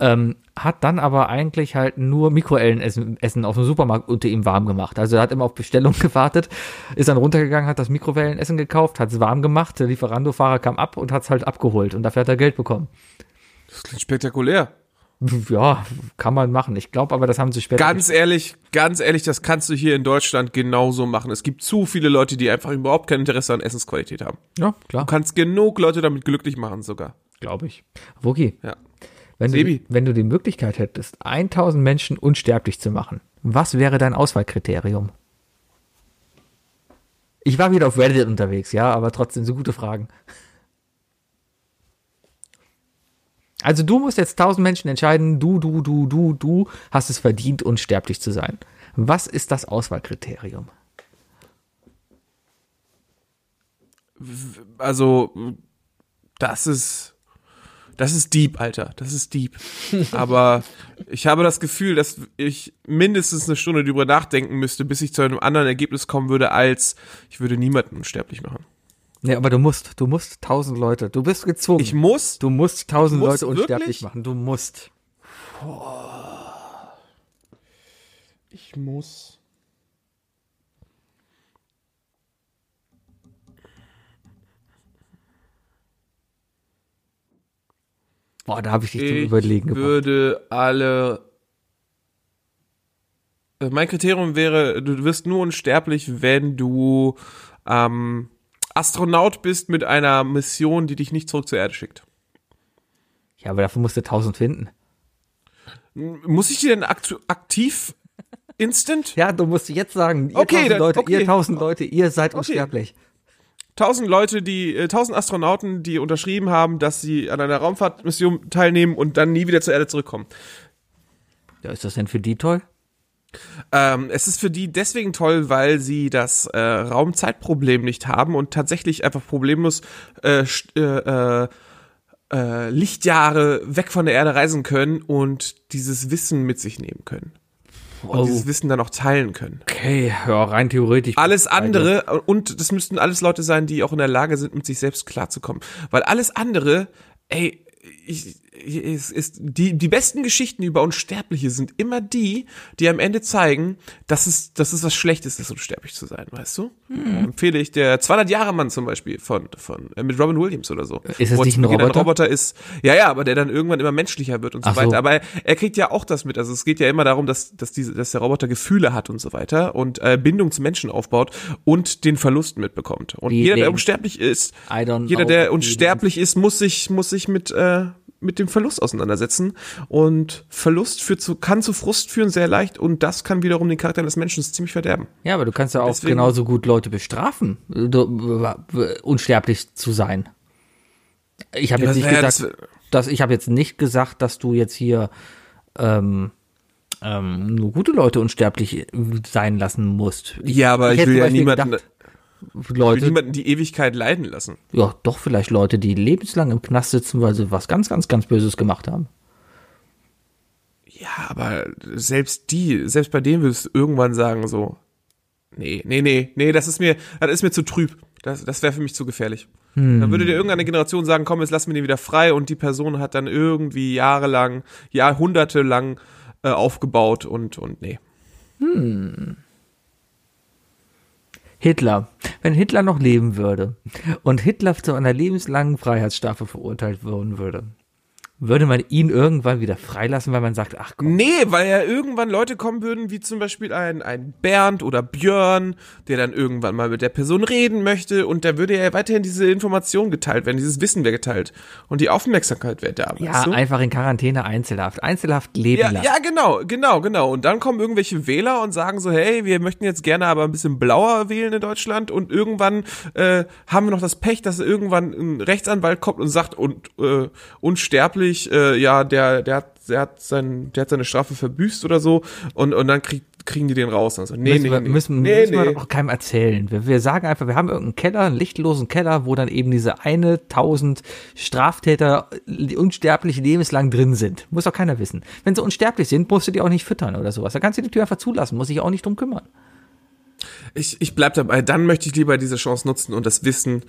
Ähm, hat dann aber eigentlich halt nur Mikrowellenessen Essen aus dem Supermarkt unter ihm warm gemacht. Also er hat immer auf Bestellung (laughs) gewartet, ist dann runtergegangen, hat das Mikrowellenessen gekauft, hat es warm gemacht, der Lieferando-Fahrer kam ab und hat es halt abgeholt und dafür hat er Geld bekommen. Das klingt spektakulär. Ja, kann man machen. Ich glaube aber, das haben sie später. Ganz ehrlich, ganz ehrlich, das kannst du hier in Deutschland genauso machen. Es gibt zu viele Leute, die einfach überhaupt kein Interesse an Essensqualität haben. ja, klar, Du kannst genug Leute damit glücklich machen sogar. glaube ich. Woki, Ja. wenn du, wenn du die Möglichkeit hättest, 1000 Menschen unsterblich zu machen, Was wäre dein Auswahlkriterium? Ich war wieder auf Reddit unterwegs, ja, aber trotzdem so gute Fragen. Also du musst jetzt tausend Menschen entscheiden, du, du, du, du, du hast es verdient, unsterblich zu sein. Was ist das Auswahlkriterium? Also, das ist, das ist deep, Alter. Das ist deep. (laughs) Aber ich habe das Gefühl, dass ich mindestens eine Stunde drüber nachdenken müsste, bis ich zu einem anderen Ergebnis kommen würde, als ich würde niemanden unsterblich machen. Nee, aber du musst, du musst tausend Leute, du bist gezwungen. Ich muss, du musst tausend Muss, Leute unsterblich wirklich? machen, du musst. ich muss. Boah, da habe ich dich zum Ich Überlegen gebracht. würde alle. Äh, Mein Kriterium wäre, du wirst nur unsterblich, wenn du ähm, Astronaut bist mit einer Mission, die dich nicht zurück zur Erde schickt. Ja, aber dafür musst du tausend finden. Muss ich die denn aktiv instant? Ja, du musst jetzt sagen, ihr Okay, tausend dann- Leute, ihr okay. tausend Leute, ihr seid unsterblich. Tausend Leute, die, äh, tausend Astronauten, die unterschrieben haben, dass sie an einer Raumfahrtmission teilnehmen und dann nie wieder zur Erde zurückkommen. Ja, ist das denn für die toll? Ähm, es ist für die deswegen toll, weil sie das äh, Raumzeitproblem nicht haben und tatsächlich einfach problemlos äh, äh, äh, äh, Lichtjahre weg von der Erde reisen können und dieses Wissen mit sich nehmen können. Und Oh. dieses Wissen dann auch teilen können. Okay, ja, rein theoretisch. Alles andere, und das müssten alles Leute sein, die auch in der Lage sind, mit sich selbst klarzukommen. Weil alles andere, ey, ich, es ist, die, die besten Geschichten über Unsterbliche sind immer die, die am Ende zeigen, dass es, dass es was Schlechtes ist, unsterblich zu sein, weißt du? Empfehle ich der 200 Jahre Mann zum Beispiel von, von, äh, mit Robin Williams oder so. Ist das Wo nicht ein Roboter? Roboter ist, ja, ja, aber der dann irgendwann immer menschlicher wird und so so. weiter. Aber er kriegt ja auch das mit. Also es geht ja immer darum, dass, dass, diese, dass der Roboter Gefühle hat und so weiter und äh, Bindung zu Menschen aufbaut und den Verlust mitbekommt. Und Wie jeder, der unsterblich ist, jeder, der unsterblich ist, muss sich, muss sich mit, äh, mit dem Verlust auseinandersetzen. Und Verlust führt zu, kann zu Frust führen, sehr leicht. Und das kann wiederum den Charakter des Menschen ziemlich verderben. Ja, aber du kannst ja auch Deswegen- genauso gut Leute bestrafen, unsterblich zu sein. Ich habe Ja, jetzt nicht naja, gesagt, dass ich habe jetzt nicht gesagt, dass du jetzt hier ähm, ähm, nur gute Leute unsterblich sein lassen musst. Ich, Ja, aber ich hätte will ja niemanden, gedacht, ich will Leute, niemanden die Ewigkeit leiden lassen. ja, doch vielleicht Leute, die lebenslang im Knast sitzen, weil sie was ganz, ganz, ganz Böses gemacht haben. Ja, aber selbst die, selbst bei denen würdest du irgendwann sagen so, nee, nee, nee, nee, das ist mir, das ist mir zu trüb. Das, das wäre für mich zu gefährlich. Dann würde dir irgendeine Generation sagen, komm, jetzt lassen wir den wieder frei und die Person hat dann irgendwie jahrelang, Jahrhunderte lang äh, aufgebaut und, und nee. Hitler. Wenn Hitler noch leben würde und Hitler zu einer lebenslangen Freiheitsstrafe verurteilt worden würde, würde man ihn irgendwann wieder freilassen, weil man sagt, ach komm, Nee, weil ja irgendwann Leute kommen würden, wie zum Beispiel ein, ein Bernd oder Björn, der dann irgendwann mal mit der Person reden möchte und da würde ja weiterhin diese Information geteilt werden, dieses Wissen wäre geteilt und die Aufmerksamkeit wäre da. ja, weißt du? einfach in Quarantäne Einzelhaft. Einzelhaft leben Ja, lassen. ja, genau, genau, genau. Und dann kommen irgendwelche Wähler und sagen so, hey, wir möchten jetzt gerne aber ein bisschen blauer wählen in Deutschland. Und irgendwann äh, haben wir noch das Pech, dass irgendwann ein Rechtsanwalt kommt und sagt, und äh, unsterblich, äh, ja, der, der hat, der hat sein, der hat seine Strafe verbüßt oder so. Und und dann krieg, kriegen die den raus. Also, nee, müssen nee, wir, nee, müssen, nee, müssen wir nee. auch keinem erzählen. Wir, wir sagen einfach, wir haben irgendeinen Keller, einen lichtlosen Keller, wo dann eben diese eine tausend Straftäter unsterblich lebenslang drin sind. Muss doch keiner wissen. Wenn sie unsterblich sind, musst du die auch nicht füttern oder sowas. Da kannst du die Tür einfach zulassen, muss sich auch nicht drum kümmern. Ich, ich bleib dabei. Dann möchte ich lieber diese Chance nutzen und das Wissen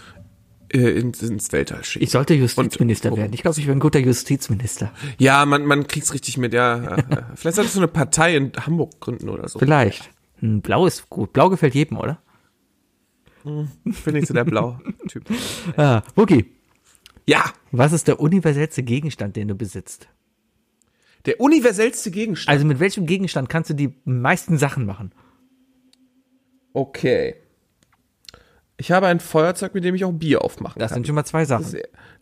ins, ins Weltall schicken. Ich sollte Justizminister Und- werden. Ich glaube, ich wäre ein guter Justizminister. Ja, man, man kriegt's richtig mit, ja. (laughs) Vielleicht solltest du eine Partei in Hamburg gründen oder so. Vielleicht. Hm, Blau ist gut. Blau gefällt jedem, oder? Ich bin nicht so der Blau-Typ. (laughs) Ah, Wookie, Ja, was ist der universellste Gegenstand, den du besitzt? der universellste Gegenstand. Also mit welchem Gegenstand kannst du die meisten Sachen machen? Okay. Ich habe ein Feuerzeug, mit dem ich auch Bier aufmachen Das kann. sind schon mal zwei Sachen.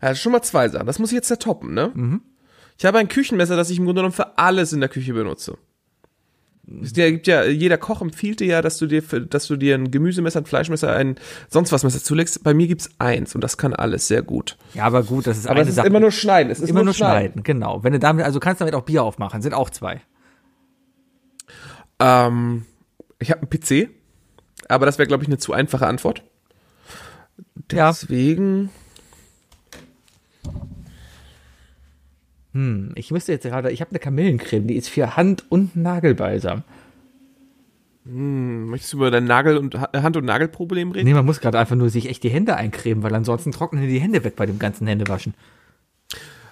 Das ist schon mal zwei Sachen. Das muss ich jetzt ja toppen, ne? Ich habe ein Küchenmesser, das ich im Grunde genommen für alles in der Küche benutze. Es gibt ja, jeder Koch empfiehlt dir ja, dass du dir, für, dass du dir ein Gemüsemesser, ein Fleischmesser, ein sonst was Messer zulegst. Bei mir gibt's eins und das kann alles sehr gut. Ja, aber gut, das ist Aber eine es ist Sache. immer nur schneiden. Es ist immer nur schneiden. genau. Wenn du damit, also kannst damit auch Bier aufmachen, sind auch zwei. Ähm, ich habe einen PC, aber das wäre, glaube ich, eine zu einfache Antwort. Ja. Deswegen. Hm, ich müsste jetzt gerade, ich habe eine Kamillencreme, die ist für Hand- und Nagelbalsam. Möchtest du über dein Nagel- und Ha- Hand- und Nagelproblem reden? Nee, man muss gerade einfach nur sich echt die Hände eincremen, weil ansonsten trocknen die Hände weg bei dem ganzen Händewaschen.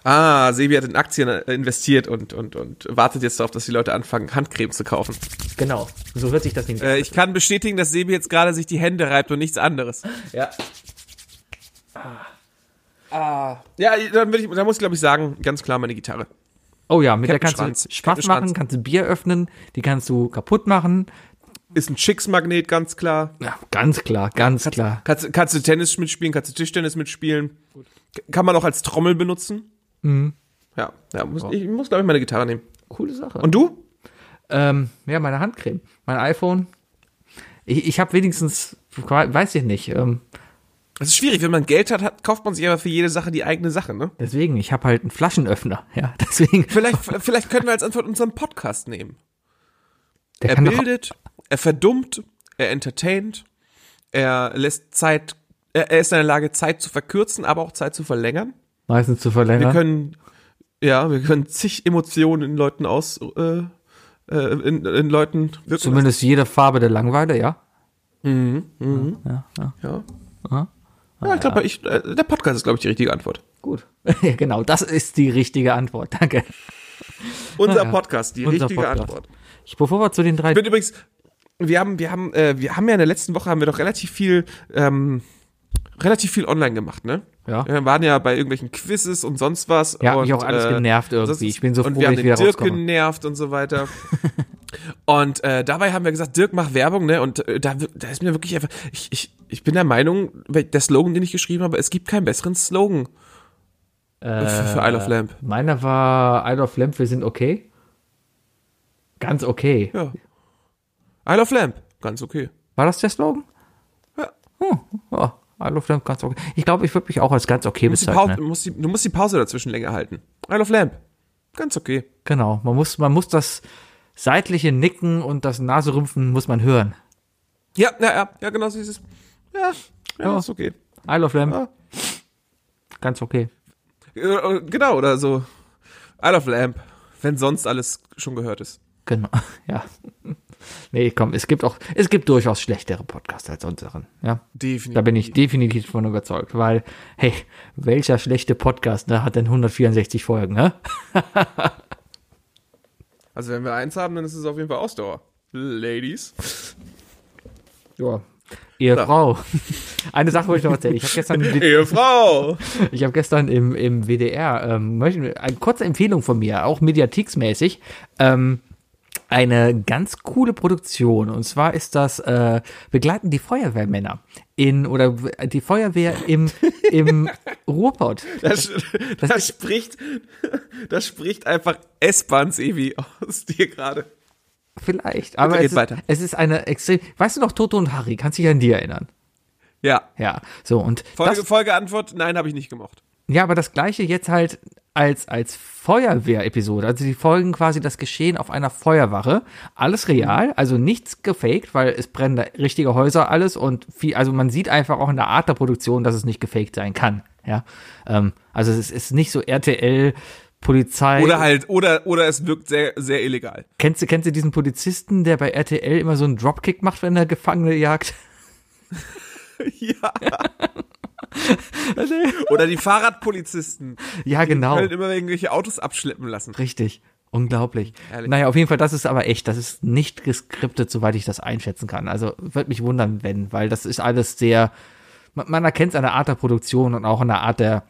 Ah, Sebi hat in Aktien äh, investiert und, und, und wartet jetzt darauf, dass die Leute anfangen, Handcreme zu kaufen. Genau, so hört sich das nämlich Äh, ich kann bestätigen, dass Sebi jetzt gerade sich die Hände reibt und nichts anderes. Ja. Ja, dann, ich, dann muss ich, glaube ich, sagen, ganz klar meine Gitarre. Oh ja, mit der kannst Schwanz. du Spaß Captain machen, kannst du Bier öffnen, die kannst du kaputt machen. Ist ein Chicks-Magnet, ganz klar. Ja, ganz klar, ganz klar. Kannst, kannst du Tennis mitspielen, kannst du Tischtennis mitspielen. Kann man auch als Trommel benutzen. Ja, ja muss, ich muss, glaube ich, meine Gitarre nehmen. Coole Sache. Und du? Ähm, ja, meine Handcreme, mein iPhone. Ich, ich habe wenigstens, weiß ich nicht, ähm, Das ist schwierig, wenn man Geld hat, hat, kauft man sich aber für jede Sache die eigene Sache, ne? deswegen, ich habe halt einen Flaschenöffner. (laughs) Ja, deswegen. Vielleicht, vielleicht können wir als Antwort unseren Podcast nehmen. Der Er bildet, er verdummt, er entertaint, er lässt Zeit, er, er ist in der Lage, Zeit zu verkürzen, aber auch Zeit zu verlängern. Meistens zu Wir verlängern. können, ja, wir können zig Emotionen in Leuten aus, äh, äh, in, in Leuten wirken Zumindest jede Farbe der Langeweile, ja. lassen. Ja. Ja, ich glaube, ich, äh, der Podcast ist, glaube ich, die richtige Antwort. Gut. (laughs) ja, genau, das ist die richtige Antwort. Danke. Unser Ja, Podcast, die unser richtige Podcast. Antwort. Ich, bevor wir zu den drei Ich bin übrigens, wir haben, wir haben, äh, wir haben ja in der letzten Woche haben wir doch relativ viel, ähm, relativ viel online gemacht, ne? Ja. Wir waren ja bei irgendwelchen Quizzes und sonst was. Ja, und, mich auch alles äh, genervt irgendwie. Ich bin so und froh, wir haben den Dirk rauskomme. genervt und so weiter. (laughs) und äh, dabei haben wir gesagt, Dirk mach Werbung, ne? Und äh, da, da ist mir wirklich einfach, ich, ich, ich bin der Meinung, der Slogan, den ich geschrieben habe, es gibt keinen besseren Slogan für, für Isle of Lamp. Meiner war Isle of Lamp, wir sind okay. Ganz okay. Ja. Isle of Lamp, ganz okay. War das der Slogan? Ja. Hm, ja, Isle of Lamp, ganz okay. Ich glaube, ich würde mich auch als ganz okay Du musst, die bezeichnen. du, musst die, du musst die Pause dazwischen länger halten. Isle of Lamp, ganz okay. Genau, man muss, man muss das seitliche Nicken und das Naserümpfen muss man hören. Ja, ja, ja, ja, genau so ist es. Ja, ja, Ja. ist okay. Isle of Lamp, Ja. ganz okay. Äh, Genau, oder so. Isle of Lamp, wenn sonst alles schon gehört ist. Genau, (laughs) ja. Nee, komm, es gibt auch, es gibt durchaus schlechtere Podcasts als unseren, ja. Definitiv. Da bin ich definitiv von überzeugt, weil, hey, welcher schlechte Podcast, ne, hat denn 164 Folgen, ne? (laughs) Also wenn wir eins haben, dann ist es auf jeden Fall Ausdauer. Ladies. Ja. Ehefrau. (laughs) Eine Sache wollte ich noch erzählen. Ich habe gestern, (laughs) Ehefrau. ich habe gestern im, im WDR, ähm, eine kurze Empfehlung von mir, auch mediatiksmäßig, ähm, eine ganz coole Produktion. Und zwar ist das, äh, begleiten die Feuerwehrmänner in, oder die Feuerwehr im, (laughs) im Ruhrpott. Das, das, spricht, das spricht einfach S-Bahn Sevi aus dir gerade. Vielleicht. Aber es ist, weiter. es ist eine extrem, weißt du noch, Toto und Harry, kannst dich an die erinnern? Ja. Ja, so und Folge, das, Folgeantwort, nein, habe ich nicht gemocht. Ja, aber das gleiche jetzt halt als, als Feuerwehrepisode. Also die folgen quasi das Geschehen auf einer Feuerwache. Alles real, also nichts gefaked, weil es brennen da richtige Häuser, alles und viel, also man sieht einfach auch in der Art der Produktion, dass es nicht gefaked sein kann. Ja, ähm, also es ist nicht so RTL, Polizei. Oder halt, oder, oder es wirkt sehr, sehr illegal. kennst du, kennst du diesen Polizisten, der bei RTL immer so einen Dropkick macht, wenn er Gefangene jagt? (laughs) Ja. (laughs) Oder die Fahrradpolizisten. Ja, genau. Können immer irgendwelche Autos abschleppen lassen. Richtig. Unglaublich. Ehrlich. Naja, auf jeden Fall, das ist aber echt, das ist nicht geskriptet, soweit ich das einschätzen kann. Also würde mich wundern, wenn, weil das ist alles sehr, man, man erkennt es an der Art der Produktion und auch an der Art der,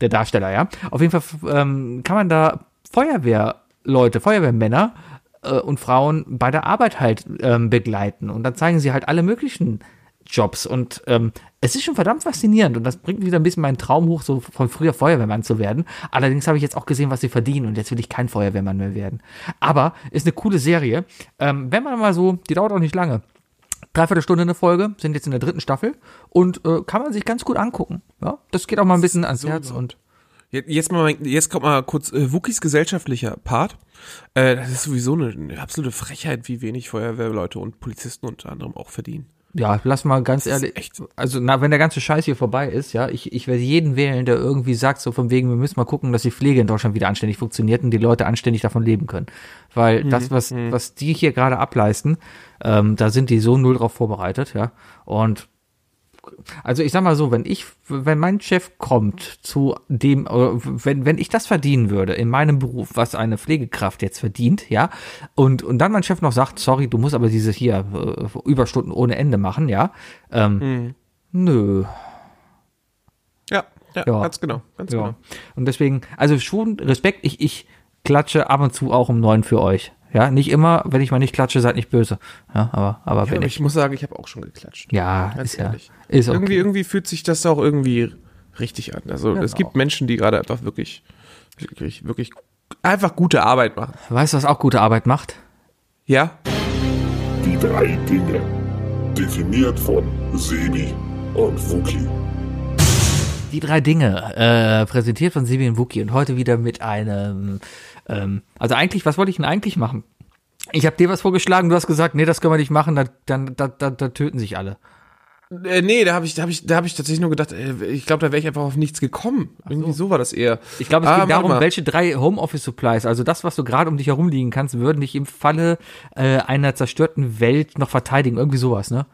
der Darsteller, ja. Auf jeden Fall ähm, kann man da Feuerwehrleute, Feuerwehrmänner äh, und Frauen bei der Arbeit halt ähm, begleiten und dann zeigen sie halt alle möglichen Jobs und ähm, es ist schon verdammt faszinierend und das bringt wieder ein bisschen meinen Traum hoch, so von früher Feuerwehrmann zu werden. Allerdings habe ich jetzt auch gesehen, was sie verdienen und jetzt will ich kein Feuerwehrmann mehr werden. Aber ist eine coole Serie. Ähm, wenn man mal so, die dauert auch nicht lange. Dreiviertel Stunde eine Folge, sind jetzt in der dritten Staffel und äh, kann man sich ganz gut angucken. Ja, das geht auch mal ein bisschen ans Herz und Jetzt, jetzt, mal, jetzt kommt mal kurz äh, Wookies gesellschaftlicher Part. Äh, das ist sowieso eine, eine absolute Frechheit, wie wenig Feuerwehrleute und Polizisten unter anderem auch verdienen. Ja, lass mal ganz ehrlich, echt- also na, wenn der ganze Scheiß hier vorbei ist, ja, ich, ich werde jeden wählen, der irgendwie sagt, so von wegen, wir müssen mal gucken, dass die Pflege in Deutschland wieder anständig funktioniert und die Leute anständig davon leben können. Weil Mhm, das, was, was die hier gerade ableisten, ähm, da sind die so null drauf vorbereitet, ja. Und also ich sag mal so, wenn ich, wenn mein Chef kommt zu dem, wenn, wenn ich das verdienen würde in meinem Beruf, was eine Pflegekraft jetzt verdient, ja, und, und dann mein Chef noch sagt, sorry, du musst aber diese hier äh, Überstunden ohne Ende machen, ja, ähm, nö, Ja, ja, Ja. ganz genau, ganz ja. genau. Und deswegen, also schon Respekt, ich, ich klatsche ab und zu auch um neun für euch. Ja, nicht immer, wenn ich mal nicht klatsche, seid nicht böse. Ja, aber, aber Ja, wenn aber ich. ich muss sagen, ich habe auch schon geklatscht. Ja, Ganz ist ja, ehrlich. ist okay. Irgendwie, irgendwie fühlt sich das auch irgendwie richtig an. Also es Genau. gibt Menschen, die gerade einfach wirklich, wirklich, wirklich einfach gute Arbeit machen. Weißt du, was auch gute Arbeit macht? Ja? Die drei Dinge. Definiert von Sebi und Wookie. Die drei Dinge, äh, präsentiert von Sebi und Wookie und heute wieder mit einem, ähm, also eigentlich, was wollte ich denn eigentlich machen? Ich habe dir was vorgeschlagen, du hast gesagt, nee, das können wir nicht machen, da, dann, da, da, da töten sich alle. Äh, nee, da habe ich, da habe ich, da habe ich tatsächlich nur gedacht, äh, ich glaube, da wäre ich einfach auf nichts gekommen. Irgendwie so war das eher. Ich glaube, es Ah, geht warte darum, mal. welche drei Homeoffice-Supplies, also das, was du gerade um dich herum liegen kannst, würden dich im Falle äh, einer zerstörten Welt noch verteidigen. Irgendwie sowas, ne?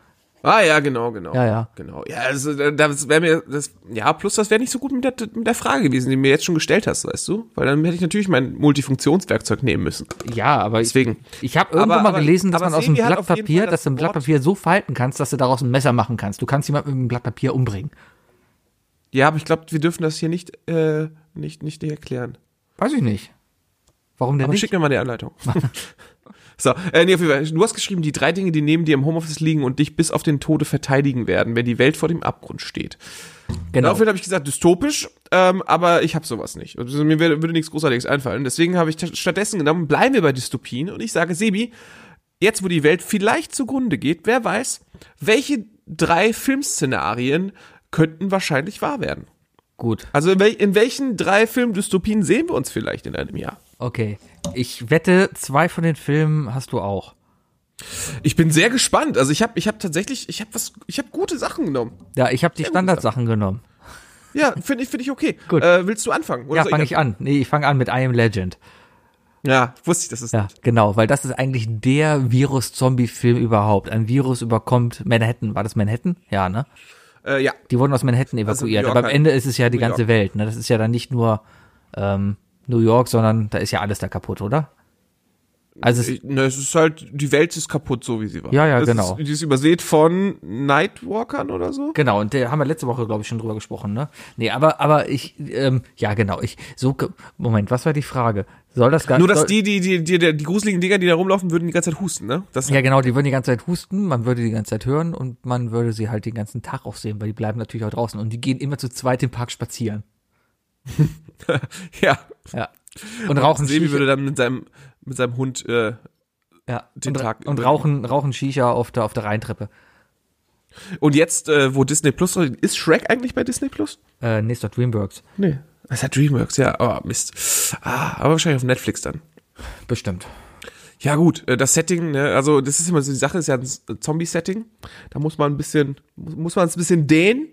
Ah ja, genau, genau. Ja, ja. Genau. Ja, also da- das wäre mir das ja, plus das wäre nicht so gut mit der, mit der Frage gewesen, die du mir jetzt schon gestellt hast, weißt du? Weil dann hätte ich natürlich mein Multifunktionswerkzeug nehmen müssen. Ja, aber ich, Deswegen. ich habe irgendwo Aber- mal aber- gelesen, dass man aus dem Blatt Papier, Fall dass du ein das Blatt Papier so falten kannst, dass du daraus ein Messer machen kannst. Du kannst jemanden mit einem Blatt Papier umbringen. Ja, aber ich glaube, wir dürfen das hier nicht äh, nicht nicht erklären. Weiß ich nicht. Warum denn Aber nicht? schick mir mal die Anleitung. (laughs) (laughs) so, äh, nee, auf jeden Fall. Du hast geschrieben, die drei Dinge, die neben dir im Homeoffice liegen und dich bis auf den Tode verteidigen werden, wenn die Welt vor dem Abgrund steht. Genau. Daraufhin habe ich gesagt, dystopisch, ähm, aber ich habe sowas nicht. Also mir würde nichts Großartiges einfallen. Deswegen habe ich stattdessen genommen, bleiben wir bei Dystopien und ich sage, Sebi, jetzt wo die Welt vielleicht zugrunde geht, wer weiß, welche drei Filmszenarien könnten wahrscheinlich wahr werden? Gut. Also in, wel in welchen drei Filmdystopien sehen wir uns vielleicht in einem Jahr? Okay. Ich wette, zwei von den Filmen hast du auch. Ich bin sehr gespannt. Also ich habe ich hab tatsächlich, ich habe was, ich habe gute Sachen genommen. Ja, ich habe die Standardsachen genommen. Ja, finde ich, finde ich okay. Gut. Äh, willst du anfangen? Oder Ja, fange ich an. Nee, ich fange an mit I Am Legend. Ja, wusste ich, das ist. Ja, genau, weil das ist eigentlich der Virus-Zombie-Film überhaupt. Ein Virus überkommt Manhattan. War das Manhattan? Ja, ne? Äh, ja. Die wurden aus Manhattan Also evakuiert. York aber am halt. Ende ist es ja die ganze. Welt. Ne? Das ist ja dann nicht nur ähm, New York, sondern da ist ja alles da kaputt, oder? Also es, Ne, es ist halt, die Welt ist kaputt, so wie sie war. Ja, ja, das genau. Ist, die ist übersät von Nightwalkern oder so. genau, und der haben wir letzte Woche, glaube ich, schon drüber gesprochen, ne? Nee, aber, aber ich, ähm, ja, genau, ich, so, Moment, was war die Frage? Soll das gar Nur, dass die, die, die, die, die gruseligen Dinger, die da rumlaufen, würden die ganze Zeit husten, ne? Das, Ja, genau, die würden die ganze Zeit husten, man würde die ganze Zeit hören und man würde sie halt den ganzen Tag auch sehen, weil die bleiben natürlich auch draußen und die gehen immer zu zweit im Park spazieren. (laughs) ja. Ja. Und rauchen Sebi Shisha- würde dann mit seinem, mit seinem Hund, äh, ja, den und, Tag und rauchen, rauchen Shisha auf der, auf der Rheintreppe. und jetzt, äh, wo Disney Plus, ist Shrek eigentlich bei Disney Plus? Äh, nee, ist doch Dreamworks. Nee. Das hat Dreamworks, ja, aber Mist. Ah, aber wahrscheinlich auf Netflix dann. Bestimmt. Ja gut, äh, das Setting, ne, also das ist immer so, die Sache ist ja ein Zombie-Setting. Da muss man ein bisschen, muss man es ein bisschen dehnen,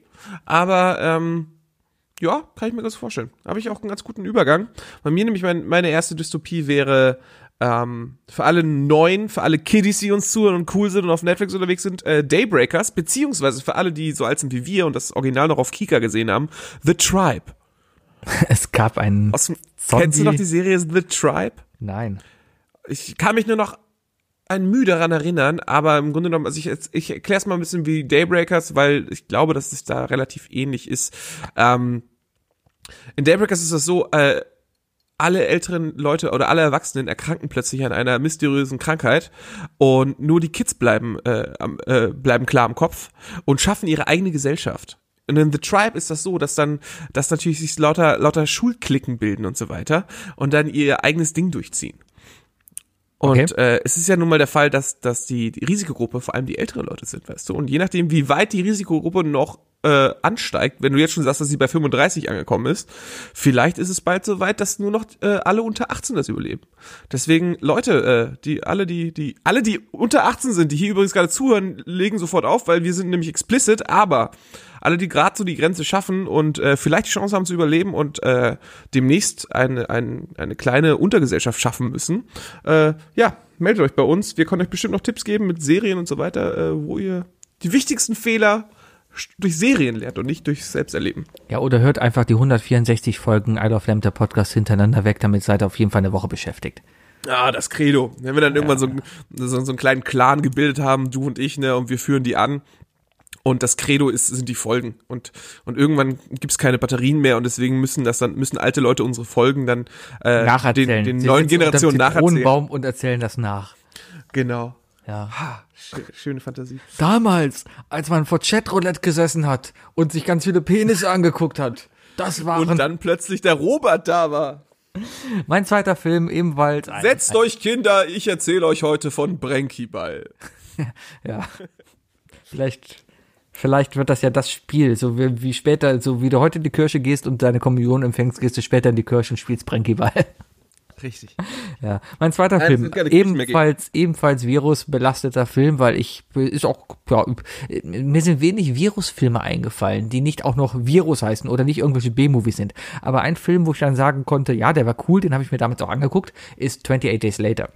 aber ähm, ja, kann ich mir ganz vorstellen. Habe ich auch einen ganz guten Übergang. Bei mir nämlich mein, meine erste Dystopie wäre ähm, für alle Neuen, für alle Kiddies, die uns zuhören und cool sind und auf Netflix unterwegs sind, äh, Daybreakers, beziehungsweise für alle, die so alt sind wie wir und das Original noch auf Kika gesehen haben, The Tribe. (laughs) Es gab einen. Aus, dem- kennst du noch die Serie The Tribe? Nein. ich kann mich nur noch ein Mühe daran erinnern, aber im Grunde genommen, also ich, ich erkläre es mal ein bisschen wie Daybreakers, weil ich glaube, dass es da relativ ähnlich ist. Ähm, in Daybreakers ist es so, äh, alle älteren Leute oder alle Erwachsenen erkranken plötzlich an einer mysteriösen Krankheit und nur die Kids bleiben, äh, am- äh, bleiben klar im Kopf und schaffen ihre eigene Gesellschaft. Und in The Tribe ist das so, dass dann, dass natürlich sich lauter, lauter Schulklicken bilden und so weiter und dann ihr eigenes Ding durchziehen. Und Okay. äh, es ist ja nun mal der Fall, dass, dass die, die Risikogruppe vor allem die älteren Leute sind, weißt du. Und je nachdem, wie weit die Risikogruppe noch äh, ansteigt, wenn du jetzt schon sagst, dass sie bei 35 angekommen ist, vielleicht ist es bald so weit, dass nur noch äh, alle unter 18 das überleben. Deswegen, Leute, äh, die alle, die, die, alle, die unter 18 sind, die hier übrigens gerade zuhören, legen sofort auf, weil wir sind nämlich explicit, aber alle, die gerade so die Grenze schaffen und äh, vielleicht die Chance haben zu überleben und äh, demnächst eine, ein, eine kleine Untergesellschaft schaffen müssen, äh, ja, meldet euch bei uns. Wir können euch bestimmt noch Tipps geben mit Serien und so weiter, äh, wo ihr die wichtigsten Fehler durch Serien lernt und nicht durch Selbsterleben. Ja, oder hört einfach die 164 Folgen I Love Lamb, der Podcast hintereinander weg, damit seid ihr auf jeden Fall eine Woche beschäftigt. Ah, das Credo. Wenn wir dann irgendwann so, einen- so, so einen kleinen Clan gebildet haben, du und ich, ne, und wir führen die an. Und das Credo ist, sind die Folgen. Und, und irgendwann gibt's keine Batterien mehr und deswegen müssen das dann, müssen alte Leute unsere Folgen dann äh, Nacherzählen. den, den neuen Generationen nacherzählen. Zitronenbaum und erzählen das nach. Genau. Ja. Ha, schö- schöne Fantasie. Damals, als man vor Chatroulette gesessen hat und sich ganz viele Penisse angeguckt hat. Das waren Und dann plötzlich der Robert da war. mein zweiter Film ebenfalls. ein- Setzt euch Kinder, ich erzähle euch heute von Brenkyball. (laughs) Ja. Vielleicht, vielleicht wird das ja das Spiel, so wie, wie später, so wie du heute in die Kirche gehst und deine Kommunion empfängst, gehst du später in die Kirche und spielst Brenkyball. Richtig. Ja, mein zweiter Nein, Film, ebenfalls, ebenfalls virusbelasteter Film, weil ich, ist auch, ja, mir sind wenig Virusfilme eingefallen, die nicht auch noch Virus heißen oder nicht irgendwelche B-Movies sind. Aber ein Film, wo ich dann sagen konnte, ja, der war cool, den habe ich mir damals auch angeguckt, ist 28 Days Later.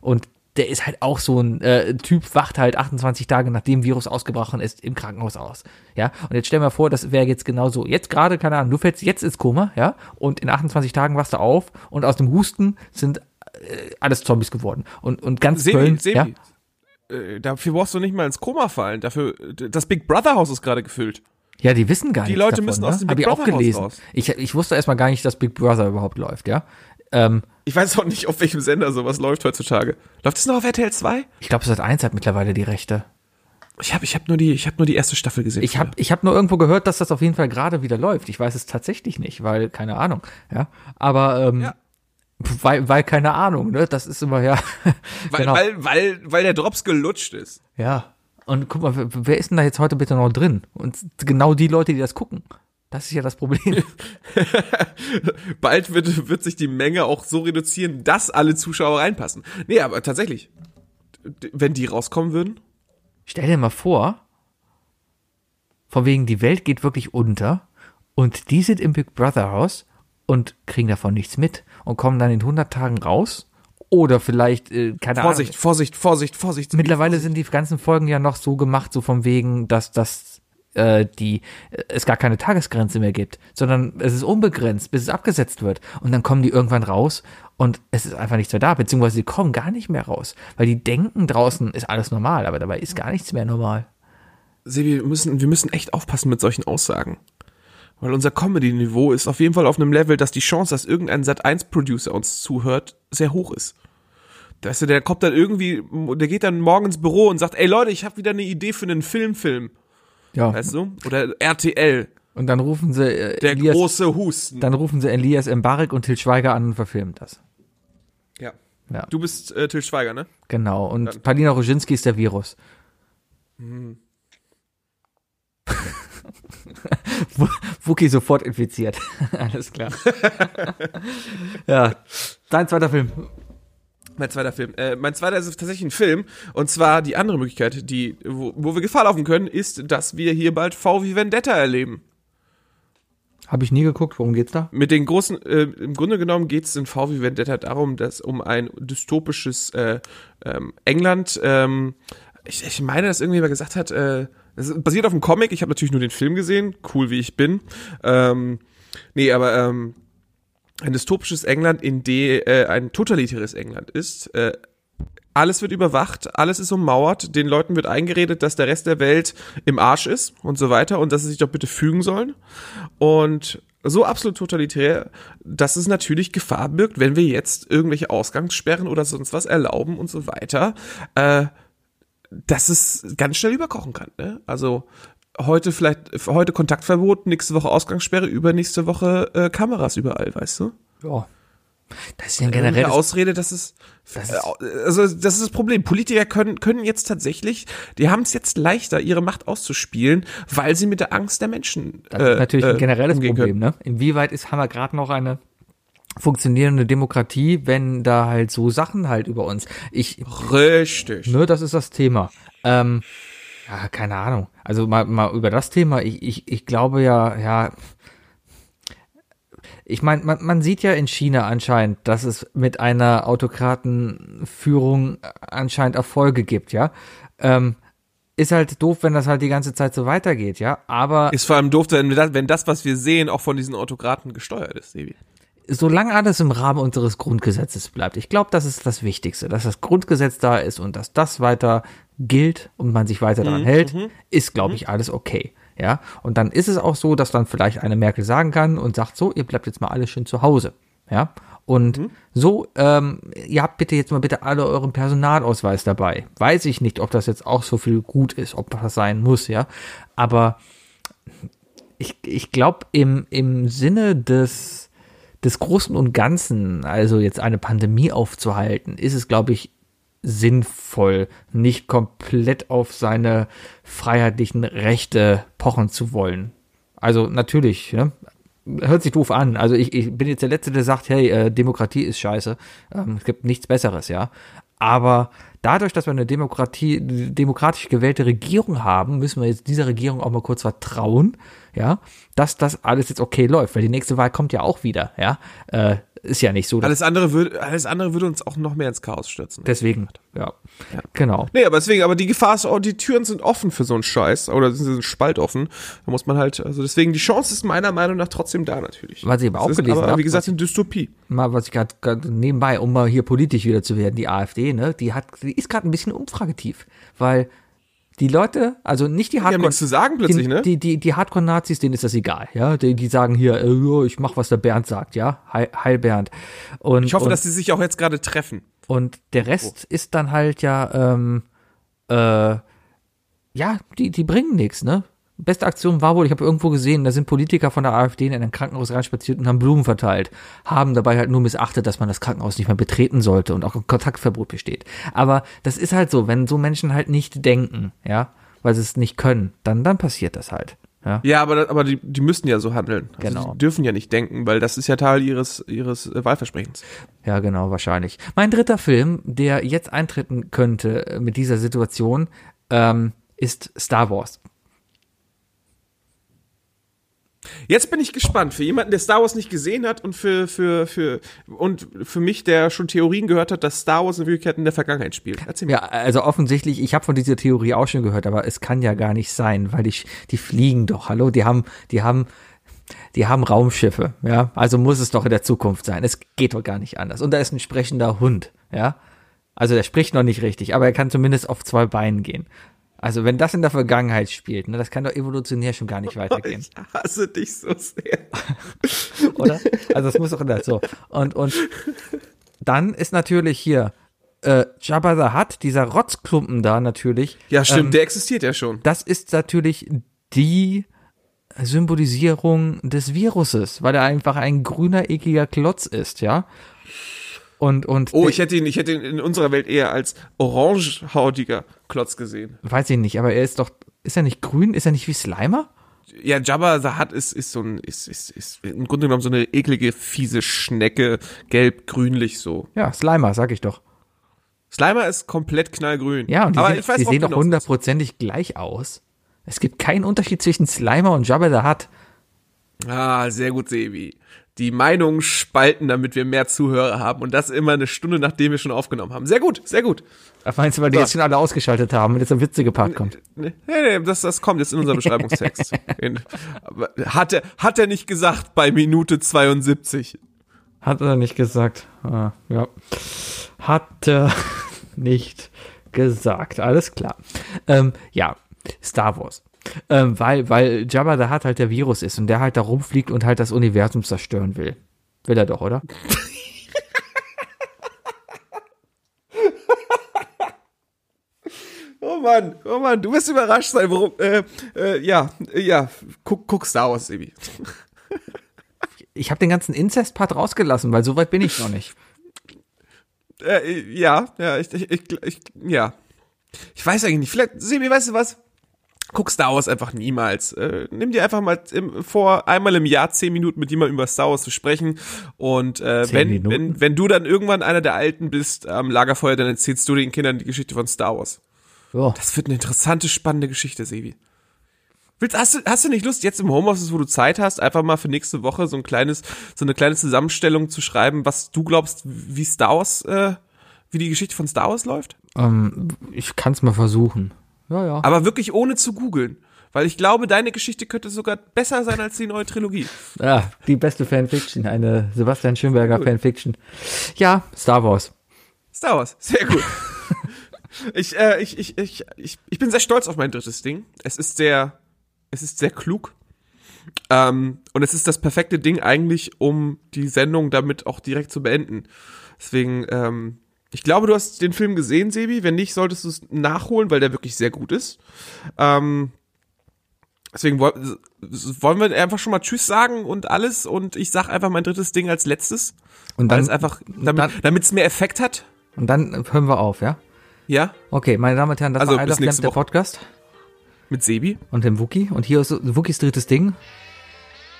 Und der ist halt auch so ein äh, Typ, wacht halt 28 Tage nachdem Virus ausgebrochen ist im Krankenhaus aus. Ja, und jetzt stell mal vor, das wäre jetzt genauso. Jetzt gerade, keine Ahnung, du fällst jetzt ins Koma, ja, und in 28 Tagen wachst du auf und aus dem Husten sind äh, alles Zombies geworden. Und, und ganz Sebi, Köln, Sebi, ja, äh, dafür brauchst du nicht mal ins Koma fallen. Dafür, das Big Brother Haus ist gerade gefüllt. ja, die wissen gar Die nichts Leute davon, müssen ne? aus dem Hab Big ich auch Brother Haus gelesen. raus. Ich, ich wusste erstmal gar nicht, dass Big Brother überhaupt läuft, ja. Ähm, Ich weiß auch nicht, auf welchem Sender sowas läuft heutzutage. Läuft es noch auf RTL 2? ich glaube, Sat 1 hat mittlerweile die Rechte. Ich habe ich hab nur, die- ich hab nur die erste Staffel gesehen. Ich habe ich hab nur irgendwo gehört, dass das auf jeden Fall gerade wieder läuft. Ich weiß es tatsächlich nicht, weil keine Ahnung. Ja, aber ähm, Ja. weil weil keine Ahnung. Ne, das ist immer ja. (laughs) weil, genau. weil, weil, weil der Drops gelutscht ist. ja. Und guck mal, wer, wer ist denn da jetzt heute bitte noch drin? Und genau die Leute, die das gucken. Das ist ja das Problem. (laughs) Bald wird, wird sich die Menge auch so reduzieren, dass alle Zuschauer reinpassen. Nee, aber tatsächlich, wenn die rauskommen würden, Stell dir mal vor, von wegen die Welt geht wirklich unter und die sind im Big Brother Haus und kriegen davon nichts mit und kommen dann in 100 Tagen raus oder vielleicht äh, keine Vorsicht, Ahnung. Vorsicht, Vorsicht, Vorsicht. Mittlerweile sind die ganzen Folgen ja noch so gemacht, so von wegen, dass das äh, die äh, es gar keine Tagesgrenze mehr gibt, sondern es ist unbegrenzt, bis es abgesetzt wird. Und dann kommen die irgendwann raus und es ist einfach nichts mehr da, beziehungsweise sie kommen gar nicht mehr raus, weil die denken draußen ist alles normal, aber dabei ist gar nichts mehr normal. Sebi, wir müssen, wir müssen echt aufpassen mit solchen Aussagen. Weil unser Comedy-Niveau ist auf jeden Fall auf einem Level, dass die Chance, dass irgendein Sat1-Producer uns zuhört, sehr hoch ist. Weißt du, der kommt dann irgendwie, der geht dann morgen ins Büro und sagt, ey Leute, ich habe wieder eine Idee für einen Filmfilm, Ja. weißt du? Oder RTL, Und dann rufen sie äh, der Elias, große Husten. dann rufen sie Elias Mbarek und Til Schweiger an und verfilmen das. ja. Ja. Du bist äh, Til Schweiger, ne? Genau. Und Palina Roginski ist der Virus. Wu- (laughs) Wookie sofort infiziert. (laughs) Alles klar. (laughs) ja. Dein zweiter Film. Mein zweiter Film. Äh, mein zweiter ist tatsächlich ein Film. Und zwar die andere Möglichkeit, die, wo, wo wir Gefahr laufen können, ist, dass wir hier bald V wie Vendetta erleben. Habe ich nie geguckt. Worum geht's da? Mit den großen, äh, im Grunde genommen geht es in V wie Vendetta darum, dass um ein dystopisches äh, ähm, England, ähm, ich, ich meine, dass irgendjemand gesagt hat, äh, ist basiert auf einem Comic, ich habe natürlich nur den Film gesehen, cool wie ich bin. Ähm, nee, aber ähm, ein dystopisches England, in dem äh, ein totalitäres England ist, äh, alles wird überwacht, alles ist ummauert, den Leuten wird eingeredet, dass der Rest der Welt im Arsch ist und so weiter und dass sie sich doch bitte fügen sollen. Und so absolut totalitär, dass es natürlich Gefahr birgt, wenn wir jetzt irgendwelche Ausgangssperren oder sonst was erlauben und so weiter, äh, dass es ganz schnell überkochen kann. Ne? Also heute vielleicht, heute Kontaktverbot, nächste Woche Ausgangssperre, übernächste Woche äh, Kameras überall, weißt du? Ja. Das ist ja ein Generell generelles Ausrede, dass es Das äh, also das ist das Problem. Politiker können können jetzt tatsächlich, die haben es jetzt leichter, ihre Macht auszuspielen, weil sie mit der Angst der Menschen Das ist natürlich ein äh, generelles umgehen Problem, können. ne? Inwieweit ist, haben wir gerade noch eine funktionierende Demokratie, wenn da halt so Sachen halt über uns. Ich, Richtig. ne, das ist das Thema. Ähm, ja, keine Ahnung. Also mal, mal über das Thema. Ich, ich, ich glaube ja, ja. Ich meine, man, man sieht ja in China anscheinend, dass es mit einer Autokratenführung anscheinend Erfolge gibt, ja. Ähm, ist halt doof, wenn das halt die ganze Zeit so weitergeht, ja. Aber Ist vor allem doof, wenn das, wenn das, was wir sehen, auch von diesen Autokraten gesteuert ist, Sebi. solange alles im Rahmen unseres Grundgesetzes bleibt. Ich glaube, das ist das Wichtigste, dass das Grundgesetz da ist und dass das weiter gilt und man sich weiter daran hält, ist, glaube ich, alles okay. Ja, und dann ist es auch so, dass dann vielleicht eine Merkel sagen kann und sagt so, ihr bleibt jetzt mal alle schön zu Hause. Ja, und so, ähm, ihr habt bitte jetzt mal bitte alle euren Personalausweis dabei. Weiß ich nicht, ob das jetzt auch so viel gut ist, ob das sein muss, ja. Aber ich, ich glaube, im, im Sinne des, des Großen und Ganzen, also jetzt eine Pandemie aufzuhalten, ist es, glaube ich, sinnvoll, nicht komplett auf seine freiheitlichen Rechte pochen zu wollen. Also natürlich, ne? hört sich doof an. Also ich, ich bin jetzt der Letzte, der sagt, hey, äh, Demokratie ist scheiße. Ähm, es gibt nichts Besseres, ja. Aber dadurch, dass wir eine Demokratie, demokratisch gewählte Regierung haben, müssen wir jetzt dieser Regierung auch mal kurz vertrauen, ja, dass das alles jetzt okay läuft, weil die nächste Wahl kommt ja auch wieder, ja. Äh, ist ja nicht so. Alles andere würde, alles andere würde uns auch noch mehr ins Chaos stürzen. Deswegen, ja. Genau. Nee, aber deswegen, aber die Gefahr ist, oh, die Türen sind offen für so einen Scheiß, oder sie sind spaltoffen. Da muss man halt, also deswegen, die Chance ist meiner Meinung nach trotzdem da, natürlich. Was ich aber auch ist gelesen aber, hab, wie gesagt, eine Dystopie. mal, was ich gerade nebenbei, um mal hier politisch wieder zu werden, die AfD, ne, die hat, die ist gerade ein bisschen umfragetief, weil die Leute, also nicht die haben Hardcore, nichts zu sagen plötzlich, die, ne? Die, die, die Hardcore-Nazis, denen ist das egal, ja, die, die sagen hier, ja, ich mach, was der Bernd sagt, ja, Heil, Heil Bernd. Und, Ich hoffe, und, dass sie sich auch jetzt gerade treffen. und der Rest ist dann halt ja, ähm, äh, ja, die, die bringen nichts, ne? Beste Aktion war wohl, ich habe irgendwo gesehen, da sind Politiker von der AfD in ein Krankenhaus reinspaziert und haben Blumen verteilt, haben dabei halt nur missachtet, dass man das Krankenhaus nicht mehr betreten sollte und auch ein Kontaktverbot besteht. Aber das ist halt so, wenn so Menschen halt nicht denken, ja, weil sie es nicht können, dann, dann passiert das halt. Ja, Ja, aber, aber die, die müssten ja so handeln. Also Genau. Die dürfen ja nicht denken, weil das ist ja Teil ihres, ihres äh, Wahlversprechens. ja genau, wahrscheinlich. Mein dritter Film, der jetzt eintreten könnte äh, mit dieser Situation, ähm, ist Star Wars. Jetzt bin ich gespannt. Für jemanden, der Star Wars nicht gesehen hat und für, für, für, und für mich, der schon Theorien gehört hat, dass Star Wars in Wirklichkeit in der Vergangenheit spielt. Erzähl mir. Ja, also offensichtlich, ich habe von dieser Theorie auch schon gehört, aber es kann ja gar nicht sein, weil die, die fliegen doch, hallo, die haben, die haben, die haben Raumschiffe, ja, also muss es doch in der Zukunft sein. Es geht doch gar nicht anders. Und da ist ein sprechender Hund, ja. Also der spricht noch nicht richtig, aber er kann zumindest auf zwei Beinen gehen. Also wenn das in der Vergangenheit spielt, ne, das kann doch evolutionär schon gar nicht (laughs) weitergehen. Ich hasse dich so sehr. (laughs) oder? Also das muss doch das so. Und, und dann ist natürlich hier äh, Jabba the Hutt, dieser Rotzklumpen da natürlich. Ja, stimmt, ähm, der existiert ja schon. Das ist natürlich die Symbolisierung des Viruses, weil er einfach ein grüner, ekliger Klotz ist, ja. Und, und Oh, ich hätte ihn, ich hätte ihn in unserer Welt eher als orangehautiger Klotz gesehen. weiß ich nicht, aber er ist doch, ist er nicht grün? Ist er nicht wie Slimer? Ja, Jabba the Hutt ist, ist so ein, ist, ist, ist im Grunde genommen so eine eklige, fiese Schnecke, gelb-grünlich so. Ja, Slimer, sag ich doch. Slimer ist komplett knallgrün. Ja, und die Aber sehen, ich weiß die sehen doch genau, hundertprozentig gleich aus. Es gibt keinen Unterschied zwischen Slimer und Jabba the Hutt. Ah, sehr gut, Sebi. Die Meinungen spalten, damit wir mehr Zuhörer haben. Und das immer eine Stunde, nachdem wir schon aufgenommen haben. Sehr gut, sehr gut. Ach, Meinst du, weil die So. jetzt schon alle ausgeschaltet haben und jetzt der witzige Part kommt? Nee, nee, nee, das, das kommt jetzt in unser Beschreibungstext. (laughs) In, hat, er, hat er nicht gesagt bei Minute 72. Hat er nicht gesagt. Ah, ja. Hat er (laughs) nicht gesagt. Alles klar. Ähm, ja, Star Wars. Ähm, weil, weil Jabba da hat halt der Virus ist und der halt da rumfliegt und halt das Universum zerstören will. Will er doch, oder? (laughs) Oh Mann, oh Mann, du wirst überrascht sein, warum, äh, äh, ja, äh, ja, guck, guck Star Wars, Sebi. Ich habe den ganzen Inzest-Part rausgelassen, weil so weit bin ich noch nicht. Äh, ja, ja, ich, ich, ich, ich, ja. Ich weiß eigentlich nicht, vielleicht, Sebi, weißt du was? Guck Star Wars einfach niemals. Äh, nimm dir einfach mal im, vor, einmal im Jahr zehn Minuten mit jemandem über Star Wars zu sprechen. Und äh, wenn, Minuten? wenn, wenn du dann irgendwann einer der Alten bist am Lagerfeuer, dann erzählst du den Kindern die Geschichte von Star Wars. Ja. Das wird eine interessante, spannende Geschichte, Sebi. Willst, hast, du, hast du nicht Lust, jetzt im Homeoffice, wo du Zeit hast, einfach mal für nächste Woche so ein kleines, so eine kleine Zusammenstellung zu schreiben, was du glaubst, wie Star Wars, äh, wie die Geschichte von Star Wars läuft? Ähm, ich kann es mal versuchen. Ja, ja. Aber wirklich ohne zu googeln. Weil ich glaube, deine Geschichte könnte sogar besser sein als die neue Trilogie. Ja, die beste Fanfiction, eine Sebastian Schönberger Fanfiction. Ja, Star Wars. Star Wars, sehr gut. ich, äh, ich, ich, ich, ich, ich bin sehr stolz auf mein drittes Ding. Es ist sehr, es ist sehr klug. Ähm, und es ist das perfekte Ding eigentlich, um die Sendung damit auch direkt zu beenden. Deswegen, ähm, ich glaube, du hast den Film gesehen, Sebi. Wenn nicht, solltest du es nachholen, weil der wirklich sehr gut ist. Ähm, deswegen woll- wollen wir einfach schon mal Tschüss sagen und alles. Und ich sag einfach mein drittes Ding als letztes. Und dann, einfach, damit es mehr Effekt hat. und dann hören wir auf, ja? Ja, Okay, meine Damen und Herren, das Also, war I Love Lamp, der. Podcast mit Sebi. und dem Wookie. Und hier ist Wookies drittes Ding.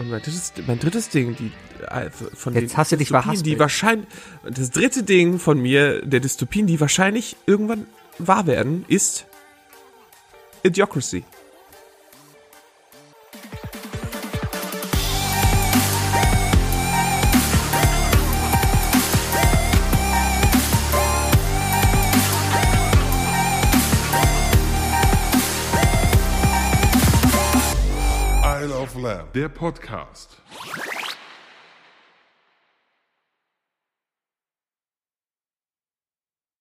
Und mein drittes, mein drittes Ding, die äh, von Jetzt den hast du dich Dystopien, die wahrscheinlich das dritte Ding von mir der Dystopien, die wahrscheinlich irgendwann wahr werden, ist Idiocracy. Lamb, der Podcast.